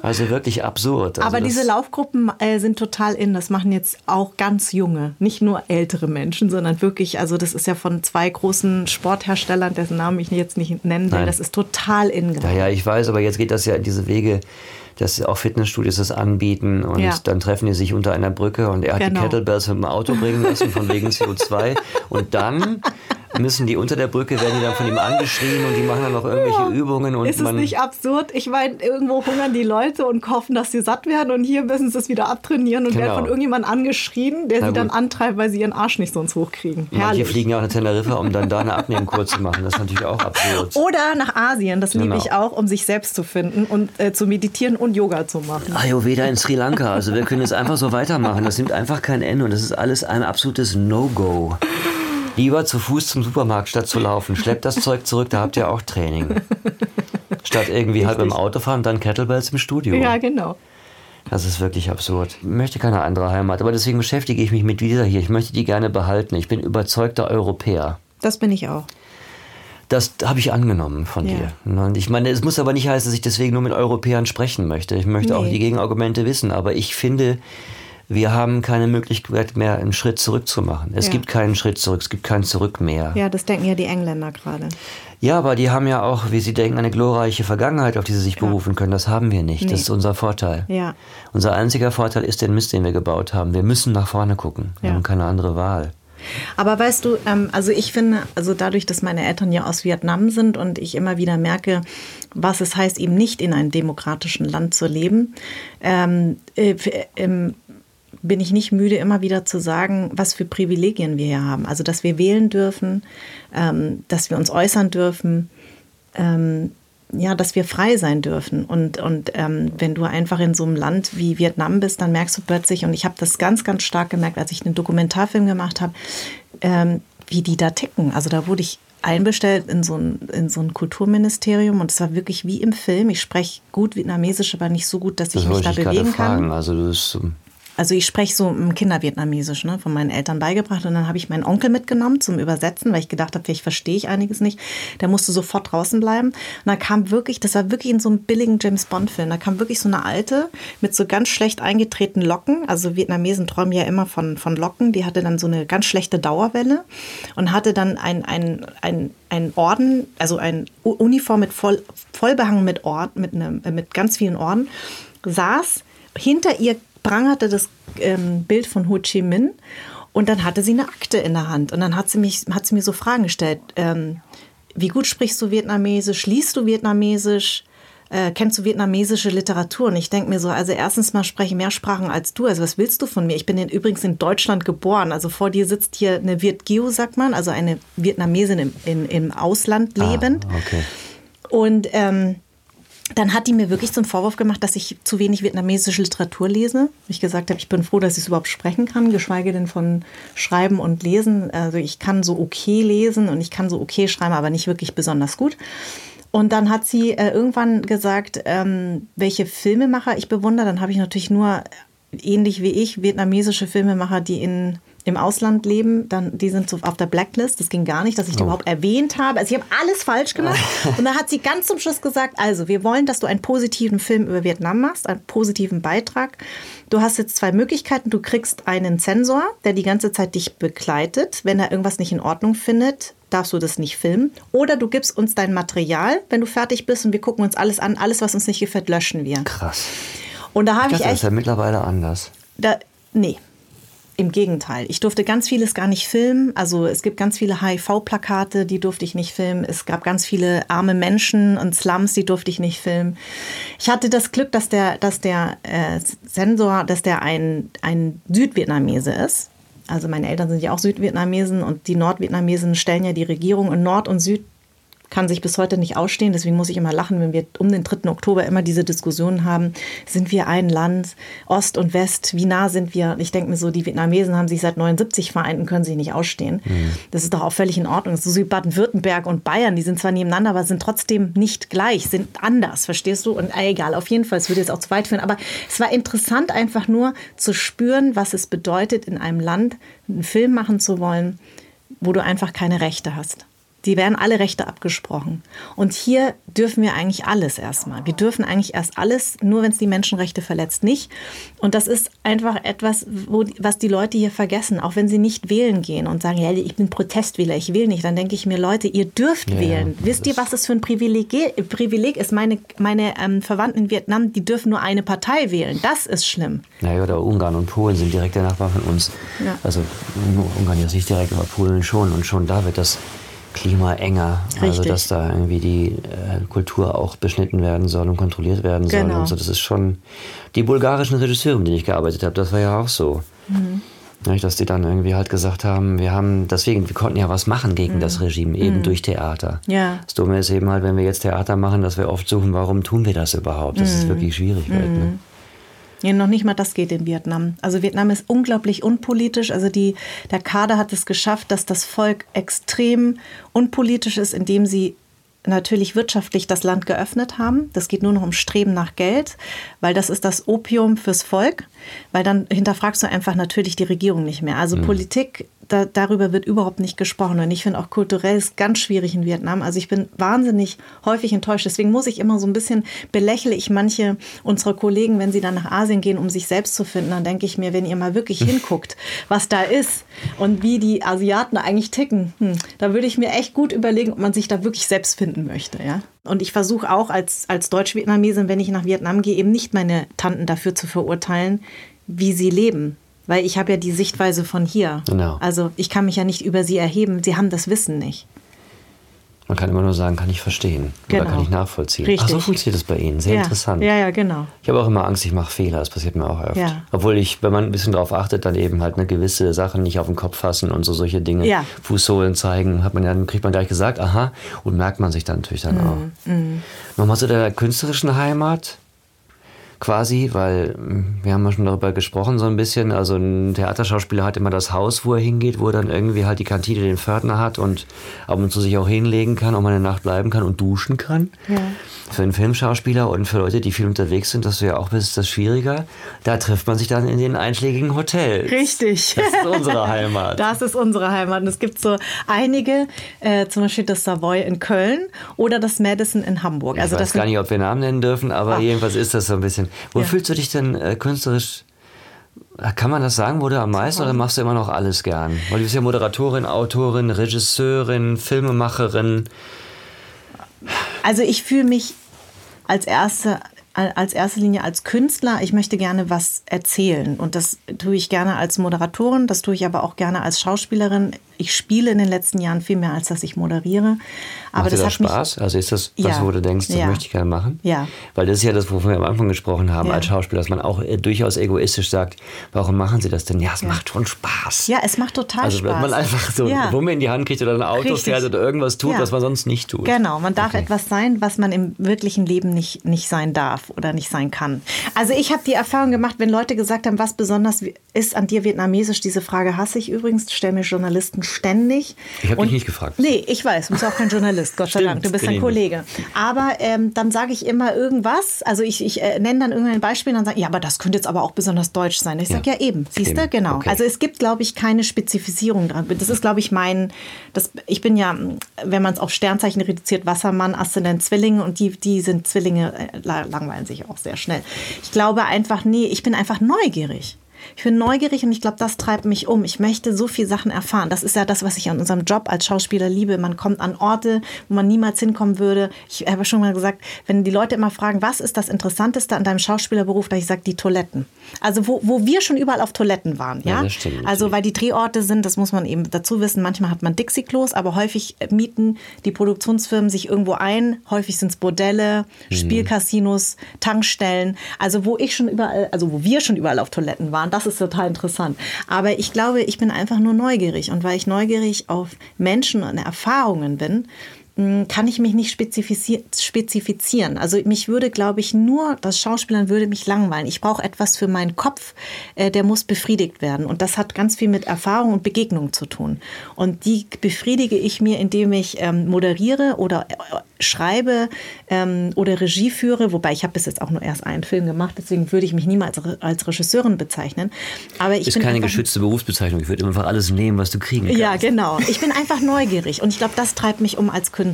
Also wirklich absurd. Also Aber diese Laufgruppen äh, sind total in. Das machen jetzt auch ganz junge, nicht nur ältere Menschen, sondern wirklich, also das ist ja von zwei großen Sportherstellern, dessen Namen ich jetzt nicht nennen will. Nein. Das ist total in Ja, geworden. ja, ich weiß, aber jetzt geht das ja in diese Wege, dass auch Fitnessstudios das anbieten und Ja. dann treffen die sich unter einer Brücke und er hat Genau. die Kettlebells mit dem Auto bringen lassen von wegen CO2 und dann müssen die unter der Brücke, werden die dann von ihm angeschrien und die machen dann noch irgendwelche Übungen und Ist es nicht absurd? Ich meine, irgendwo hungern die Leute und hoffen, dass sie satt werden und hier müssen sie es wieder abtrainieren und Genau. werden von irgendjemandem angeschrien, der Na sie dann gut. antreibt, weil sie ihren Arsch nicht sonst hochkriegen. Manche Herrlich. fliegen ja auch nach Teneriffa, um dann da eine Abnehmkur zu machen. Das ist natürlich auch absurd. Oder nach Asien, das liebe Genau. ich auch, um sich selbst zu finden und äh, zu meditieren und Yoga zu machen. Ayurveda in Sri Lanka. Also wir können jetzt einfach so weitermachen. Das nimmt einfach kein Ende und das ist alles ein absolutes No-Go. Lieber zu Fuß zum Supermarkt statt zu laufen. Schleppt das Zeug zurück, da habt ihr auch Training. Statt irgendwie halb im Auto fahren, dann Kettlebells im Studio. Ja, genau. Das ist wirklich absurd. Ich möchte keine andere Heimat, aber deswegen beschäftige ich mich mit dieser hier. Ich möchte die gerne behalten. Ich bin überzeugter Europäer. Das bin ich auch. Das habe ich angenommen von Ja. dir. Und ich meine, es muss aber nicht heißen, dass ich deswegen nur mit Europäern sprechen möchte. Ich möchte auch Nee. die Gegenargumente wissen. Aber ich finde, wir haben keine Möglichkeit mehr, einen Schritt zurück zu machen. Es Ja. gibt keinen Schritt zurück, es gibt kein Zurück mehr. Ja, das denken ja die Engländer gerade. Ja, aber die haben ja auch, wie sie denken, eine glorreiche Vergangenheit, auf die sie sich berufen können. Das haben wir nicht. Nee. Das ist unser Vorteil. Ja. Unser einziger Vorteil ist der Mist, den wir gebaut haben. Wir müssen nach vorne gucken. Wir Ja. haben keine andere Wahl. Aber weißt du, ähm, also ich finde, also dadurch, dass meine Eltern ja aus Vietnam sind und ich immer wieder merke, was es heißt, eben nicht in einem demokratischen Land zu leben, ähm, äh, f- ähm, bin ich nicht müde, immer wieder zu sagen, was für Privilegien wir hier haben. Also, dass wir wählen dürfen, ähm, dass wir uns äußern dürfen, ähm, ja, dass wir frei sein dürfen. Und, und ähm, wenn du einfach in so einem Land wie Vietnam bist, dann merkst du plötzlich, und ich habe das ganz, ganz stark gemerkt, als ich einen Dokumentarfilm gemacht habe, ähm, wie die da ticken. Also da wurde ich einbestellt in so ein, in so ein Kulturministerium und es war wirklich wie im Film. Ich spreche gut Vietnamesisch, aber nicht so gut, dass Das ich mich da ich bewegen kann. fragen. Also du bist, ähm, Also ich spreche so im Kindervietnamesisch, ne, von meinen Eltern beigebracht. Und dann habe ich meinen Onkel mitgenommen zum Übersetzen, weil ich gedacht habe, vielleicht verstehe ich einiges nicht. Der musste sofort draußen bleiben. Und da kam wirklich, das war wirklich in so einem billigen James Bond-Film. Da kam wirklich so eine alte mit so ganz schlecht eingetretenen Locken. Also Vietnamesen träumen ja immer von, von Locken. Die hatte dann so eine ganz schlechte Dauerwelle und hatte dann ein, ein, ein, ein Orden, also ein Uniform mit voll, vollbehangen mit Orden, mit, einem, mit ganz vielen Orden, saß hinter ihr prangerte das ähm, Bild von Ho Chi Minh und dann hatte sie eine Akte in der Hand und dann hat sie, mich, hat sie mir so Fragen gestellt. Ähm, wie gut sprichst du Vietnamesisch? Liest du Vietnamesisch? Äh, kennst du vietnamesische Literatur? Und ich denke mir so, also erstens mal spreche ich mehr Sprachen als du. Also was willst du von mir? Ich bin in, übrigens in Deutschland geboren. Also vor dir sitzt hier eine Viet Gio, sagt man, also eine Vietnamesin im, in, im Ausland lebend. Ah, okay. Und ähm, dann hat die mir wirklich zum Vorwurf gemacht, dass ich zu wenig vietnamesische Literatur lese. Ich gesagt habe, ich bin froh, dass ich es überhaupt sprechen kann, geschweige denn von Schreiben und Lesen. Also ich kann so okay lesen und ich kann so okay schreiben, aber nicht wirklich besonders gut. Und dann hat sie äh, irgendwann gesagt, ähm, welche Filmemacher ich bewundere. Dann habe ich natürlich nur, äh, ähnlich wie ich, vietnamesische Filmemacher, die in, im Ausland leben. Dann, die sind so auf der Blacklist. Das ging gar nicht, dass ich die überhaupt erwähnt habe. Also ich habe alles falsch gemacht. Und dann hat sie ganz zum Schluss gesagt, also wir wollen, dass du einen positiven Film über Vietnam machst, einen positiven Beitrag. Du hast jetzt zwei Möglichkeiten. Du kriegst einen Zensor, der die ganze Zeit dich begleitet. Wenn er irgendwas nicht in Ordnung findet, darfst du das nicht filmen. Oder du gibst uns dein Material, wenn du fertig bist und wir gucken uns alles an. Alles, was uns nicht gefällt, löschen wir. Krass. Und da habe Das ich ist echt... ja mittlerweile anders. Da, nee. Im Gegenteil. Ich durfte ganz vieles gar nicht filmen. Also es gibt ganz viele HIV-Plakate, die durfte ich nicht filmen. Es gab ganz viele arme Menschen und Slums, die durfte ich nicht filmen. Ich hatte das Glück, dass der, dass der äh, Sensor, dass der ein, ein Südvietnamese ist. Also meine Eltern sind ja auch Südvietnamesen und die Nordvietnamesen stellen ja die Regierung und Nord und Süd kann sich bis heute nicht ausstehen. Deswegen muss ich immer lachen, wenn wir um den 3. Oktober immer diese Diskussionen haben. Sind wir ein Land, Ost und West? Wie nah sind wir? Ich denke mir so, die Vietnamesen haben sich seit 79 vereint und können sich nicht ausstehen. Mhm. Das ist doch auch völlig in Ordnung. So wie Baden-Württemberg und Bayern, die sind zwar nebeneinander, aber sind trotzdem nicht gleich, sind anders, verstehst du? Und äh, egal, auf jeden Fall, es würde jetzt auch zu weit führen. Aber es war interessant, einfach nur zu spüren, was es bedeutet, in einem Land einen Film machen zu wollen, wo du einfach keine Rechte hast. Die werden alle Rechte abgesprochen. Und hier dürfen wir eigentlich alles erstmal. Wir dürfen eigentlich erst alles, nur wenn es die Menschenrechte verletzt, nicht. Und das ist einfach etwas, wo, was die Leute hier vergessen. Auch wenn sie nicht wählen gehen und sagen, ja, ich bin Protestwähler, ich wähle nicht, dann denke ich mir, Leute, ihr dürft ja, wählen. Wisst ihr, was es für ein Privileg, Privileg ist? Meine, meine ähm, Verwandten in Vietnam, die dürfen nur eine Partei wählen. Das ist schlimm. Naja, oder Ungarn und Polen sind direkte Nachbarn von uns. Ja. Also Ungarn jetzt nicht direkt, aber Polen schon. Und schon da wird das Klima enger. Also, Richtig. Also dass da irgendwie die äh, Kultur auch beschnitten werden soll und kontrolliert werden soll. Genau. Und so. Das ist schon die bulgarischen Regisseure, mit denen ich gearbeitet habe, das war ja auch so. Mhm. dass die dann irgendwie halt gesagt haben, wir haben, deswegen, wir konnten ja was machen gegen mhm. das Regime, eben mhm. durch Theater. Ja. Das Dumme ist eben halt, wenn wir jetzt Theater machen, dass wir oft suchen, warum tun wir das überhaupt? Das ist mhm. wirklich schwierig. Halt, ne? Ja, noch nicht mal das geht in Vietnam. Also Vietnam ist unglaublich unpolitisch. Also die, der Kader hat es geschafft, dass das Volk extrem unpolitisch ist, indem sie natürlich wirtschaftlich das Land geöffnet haben. Das geht nur noch um Streben nach Geld, weil das ist das Opium fürs Volk, weil dann hinterfragst du einfach natürlich die Regierung nicht mehr. Also mhm. Politik da, darüber wird überhaupt nicht gesprochen. Und ich finde auch kulturell ist ganz schwierig in Vietnam. Also ich bin wahnsinnig häufig enttäuscht. Deswegen muss ich immer so ein bisschen belächle ich manche unserer Kollegen, wenn sie dann nach Asien gehen, um sich selbst zu finden. Dann denke ich mir, wenn ihr mal wirklich hinguckt, was da ist und wie die Asiaten eigentlich ticken, hm, da würde ich mir echt gut überlegen, ob man sich da wirklich selbst finden möchte. Ja? Und ich versuche auch als, als Deutsch-Vietnamesin, wenn ich nach Vietnam gehe, eben nicht meine Tanten dafür zu verurteilen, wie sie leben weil ich habe ja die Sichtweise von hier. Genau. Also ich kann mich ja nicht über sie erheben. Sie haben das Wissen nicht. Man kann immer nur sagen, kann ich verstehen genau. oder kann ich nachvollziehen. Richtig. Ach, so funktioniert das bei Ihnen. Sehr ja. interessant. Ja, ja, genau. Ich habe auch immer Angst, ich mache Fehler. Das passiert mir auch oft. Ja. Obwohl ich, wenn man ein bisschen darauf achtet, dann eben halt eine gewisse Sache nicht auf den Kopf fassen und so solche Dinge, ja. Fußsohlen zeigen, hat man dann kriegt man gleich gesagt, aha, und merkt man sich dann natürlich dann mhm. auch. Mhm. Nochmal zu der künstlerischen Heimat quasi, weil hm, wir haben ja schon darüber gesprochen so ein bisschen. Also ein Theaterschauspieler hat immer das Haus, wo er hingeht, wo er dann irgendwie halt die Kantine, den Pförtner hat und ab und zu sich auch hinlegen kann, auch mal eine Nacht bleiben kann und duschen kann. Ja. Für einen Filmschauspieler und für Leute, die viel unterwegs sind, das wäre ja auch ein bisschen das schwieriger. Da trifft man sich dann in den einschlägigen Hotels. Richtig. Das ist unsere Heimat. Das ist unsere Heimat. Und es gibt so einige, äh, zum Beispiel das Savoy in Köln oder das Madison in Hamburg. Ich also weiß das gar nicht, ob wir Namen nennen dürfen, aber Ach. jedenfalls ist das so ein bisschen wo ja. fühlst du dich denn äh, künstlerisch? Kann man das sagen, wo du am meisten oder machst du immer noch alles gern? Weil du bist ja Moderatorin, Autorin, Regisseurin, Filmemacherin. Also ich fühle mich als erste als erste Linie als Künstler, ich möchte gerne was erzählen. Und das tue ich gerne als Moderatorin, das tue ich aber auch gerne als Schauspielerin ich spiele in den letzten Jahren viel mehr, als dass ich moderiere. Aber Macht das, das hat Spaß? Mich, also ist das was, ja, wo du denkst, das ja. möchte ich gerne machen? Ja. Weil das ist ja das, wovon wir am Anfang gesprochen haben, ja. als Schauspieler, dass man auch äh, durchaus egoistisch sagt, warum machen sie das denn? Ja, es macht schon Spaß. Ja, es macht total also, Spaß. Also wenn man einfach so ja. Wumme in die Hand kriegt oder ein Auto Richtig. fährt oder irgendwas tut, was man sonst nicht tut. Genau, man darf okay. etwas sein, was man im wirklichen Leben nicht, nicht sein darf oder nicht sein kann. Also ich habe die Erfahrung gemacht, wenn Leute gesagt haben, was besonders ist an dir vietnamesisch, diese Frage hasse ich übrigens, stelle mir Journalisten ständig. Ich habe dich nicht gefragt. Nee, ich weiß, du bist auch kein Journalist, Gott sei Dank, du bist ein Kollege. Aber ähm, dann sage ich immer irgendwas, also ich, ich äh, nenne dann irgendein Beispiel und dann sage ja, aber das könnte jetzt aber auch besonders deutsch sein. Ich sage ja. ja, eben, siehst du, genau. Okay. Also es gibt, glaube ich, keine Spezifisierung dran. Das ist, glaube ich, mein, das, ich bin ja, wenn man es auf Sternzeichen reduziert, Wassermann, Aszendent, Zwillinge und die, die sind Zwillinge, äh, langweilen sich auch sehr schnell. Ich glaube einfach, nee, ich bin einfach neugierig. Ich bin neugierig und ich glaube, das treibt mich um. Ich möchte so viele Sachen erfahren. Das ist ja das, was ich an unserem Job als Schauspieler liebe. Man kommt an Orte, wo man niemals hinkommen würde. Ich habe schon mal gesagt, wenn die Leute immer fragen, was ist das Interessanteste an deinem Schauspielerberuf, da ich sage, die Toiletten. Also wo, wo wir schon überall auf Toiletten waren. Ja, ja das stimmt. Also weil die Drehorte sind, das muss man eben dazu wissen, manchmal hat man Dixie-Klos, aber häufig mieten die Produktionsfirmen sich irgendwo ein. Häufig sind es Bordelle, mhm. Spielcasinos, Tankstellen. Also wo ich schon überall, also wo wir schon überall auf Toiletten waren, das ist total interessant. Aber ich glaube, ich bin einfach nur neugierig. Und weil ich neugierig auf Menschen und Erfahrungen bin, kann ich mich nicht spezifizieren. Also mich würde, glaube ich, nur das Schauspielern würde mich langweilen. Ich brauche etwas für meinen Kopf, äh, der muss befriedigt werden. Und das hat ganz viel mit Erfahrung und Begegnung zu tun. Und die befriedige ich mir, indem ich ähm, moderiere oder äh, schreibe ähm, oder Regie führe. Wobei ich habe bis jetzt auch nur erst einen Film gemacht, deswegen würde ich mich niemals als, Regisseurin bezeichnen. Aber ich ist keine geschützte Berufsbezeichnung. Ich würde einfach alles nehmen, was du kriegen kannst. Ja, genau. Ich bin einfach neugierig und ich glaube, das treibt mich um als Künstler.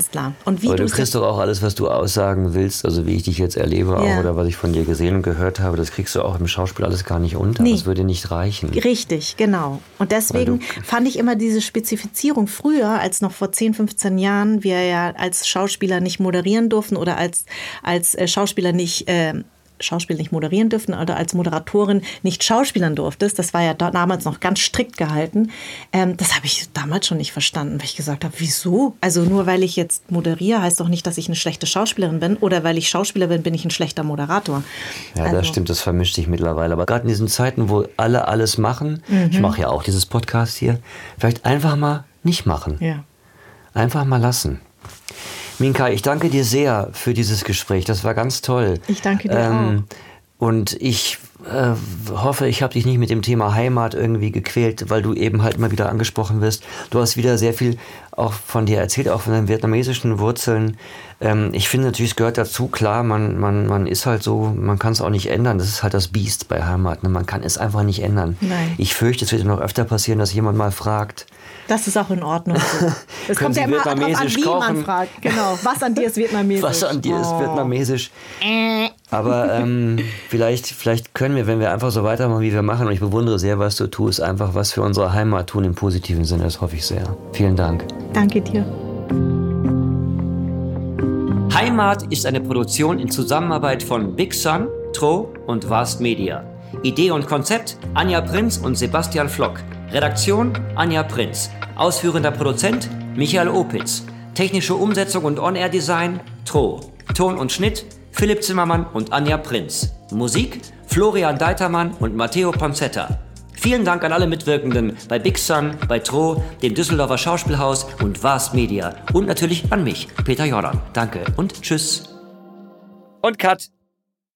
Und wie Aber du kriegst doch auch alles, was du aussagen willst, also wie ich dich jetzt erlebe ja. auch, oder was ich von dir gesehen und gehört habe, das kriegst du auch im Schauspiel alles gar nicht unter. Nee. Das würde nicht reichen. Richtig, genau. Und deswegen fand ich immer diese Spezifizierung früher, als noch vor 10, 15 Jahren wir ja als Schauspieler nicht moderieren durften oder als, als äh, Schauspieler nicht äh, Schauspiel nicht moderieren dürfen oder als Moderatorin nicht schauspielern durftest, das war ja damals noch ganz strikt gehalten, ähm, das habe ich damals schon nicht verstanden, weil ich gesagt habe, wieso? Also nur weil ich jetzt moderiere, heißt doch nicht, dass ich eine schlechte Schauspielerin bin oder weil ich Schauspieler bin, bin ich ein schlechter Moderator. Ja, also. das stimmt, das vermischt sich mittlerweile. Aber gerade in diesen Zeiten, wo alle alles machen, mhm. ich mache ja auch dieses Podcast hier, vielleicht einfach mal nicht machen. Ja. Einfach mal lassen. Minka, ich danke dir sehr für dieses Gespräch. Das war ganz toll. Ich danke dir ähm, auch. Und ich äh, hoffe, ich habe dich nicht mit dem Thema Heimat irgendwie gequält, weil du eben halt mal wieder angesprochen wirst. Du hast wieder sehr viel auch von dir erzählt, auch von deinen vietnamesischen Wurzeln. Ähm, ich finde natürlich, es gehört dazu, klar, man, man, man ist halt so, man kann es auch nicht ändern. Das ist halt das Biest bei Heimat. Ne? Man kann es einfach nicht ändern. Nein. Ich fürchte, es wird noch öfter passieren, dass jemand mal fragt, das ist auch in Ordnung. Es kommt ja immer darauf an, wie kochen? man fragt. Genau, was an dir ist vietnamesisch. Was an dir oh. ist vietnamesisch. Aber ähm, vielleicht, vielleicht können wir, wenn wir einfach so weitermachen, wie wir machen, und ich bewundere sehr, was du tust, einfach was für unsere Heimat tun im positiven Sinne. Das hoffe ich sehr. Vielen Dank. Danke dir. Heimat ist eine Produktion in Zusammenarbeit von Big Sun, Tro und Vast Media. Idee und Konzept Anja Prinz und Sebastian Flock. Redaktion Anja Prinz. Ausführender Produzent Michael Opitz. Technische Umsetzung und On-Air-Design Tro. Ton und Schnitt Philipp Zimmermann und Anja Prinz. Musik Florian Deitermann und Matteo Ponzetta. Vielen Dank an alle Mitwirkenden bei Big Sun, bei Tro, dem Düsseldorfer Schauspielhaus und Vast Media. Und natürlich an mich, Peter Jordan. Danke und tschüss. Und Cut.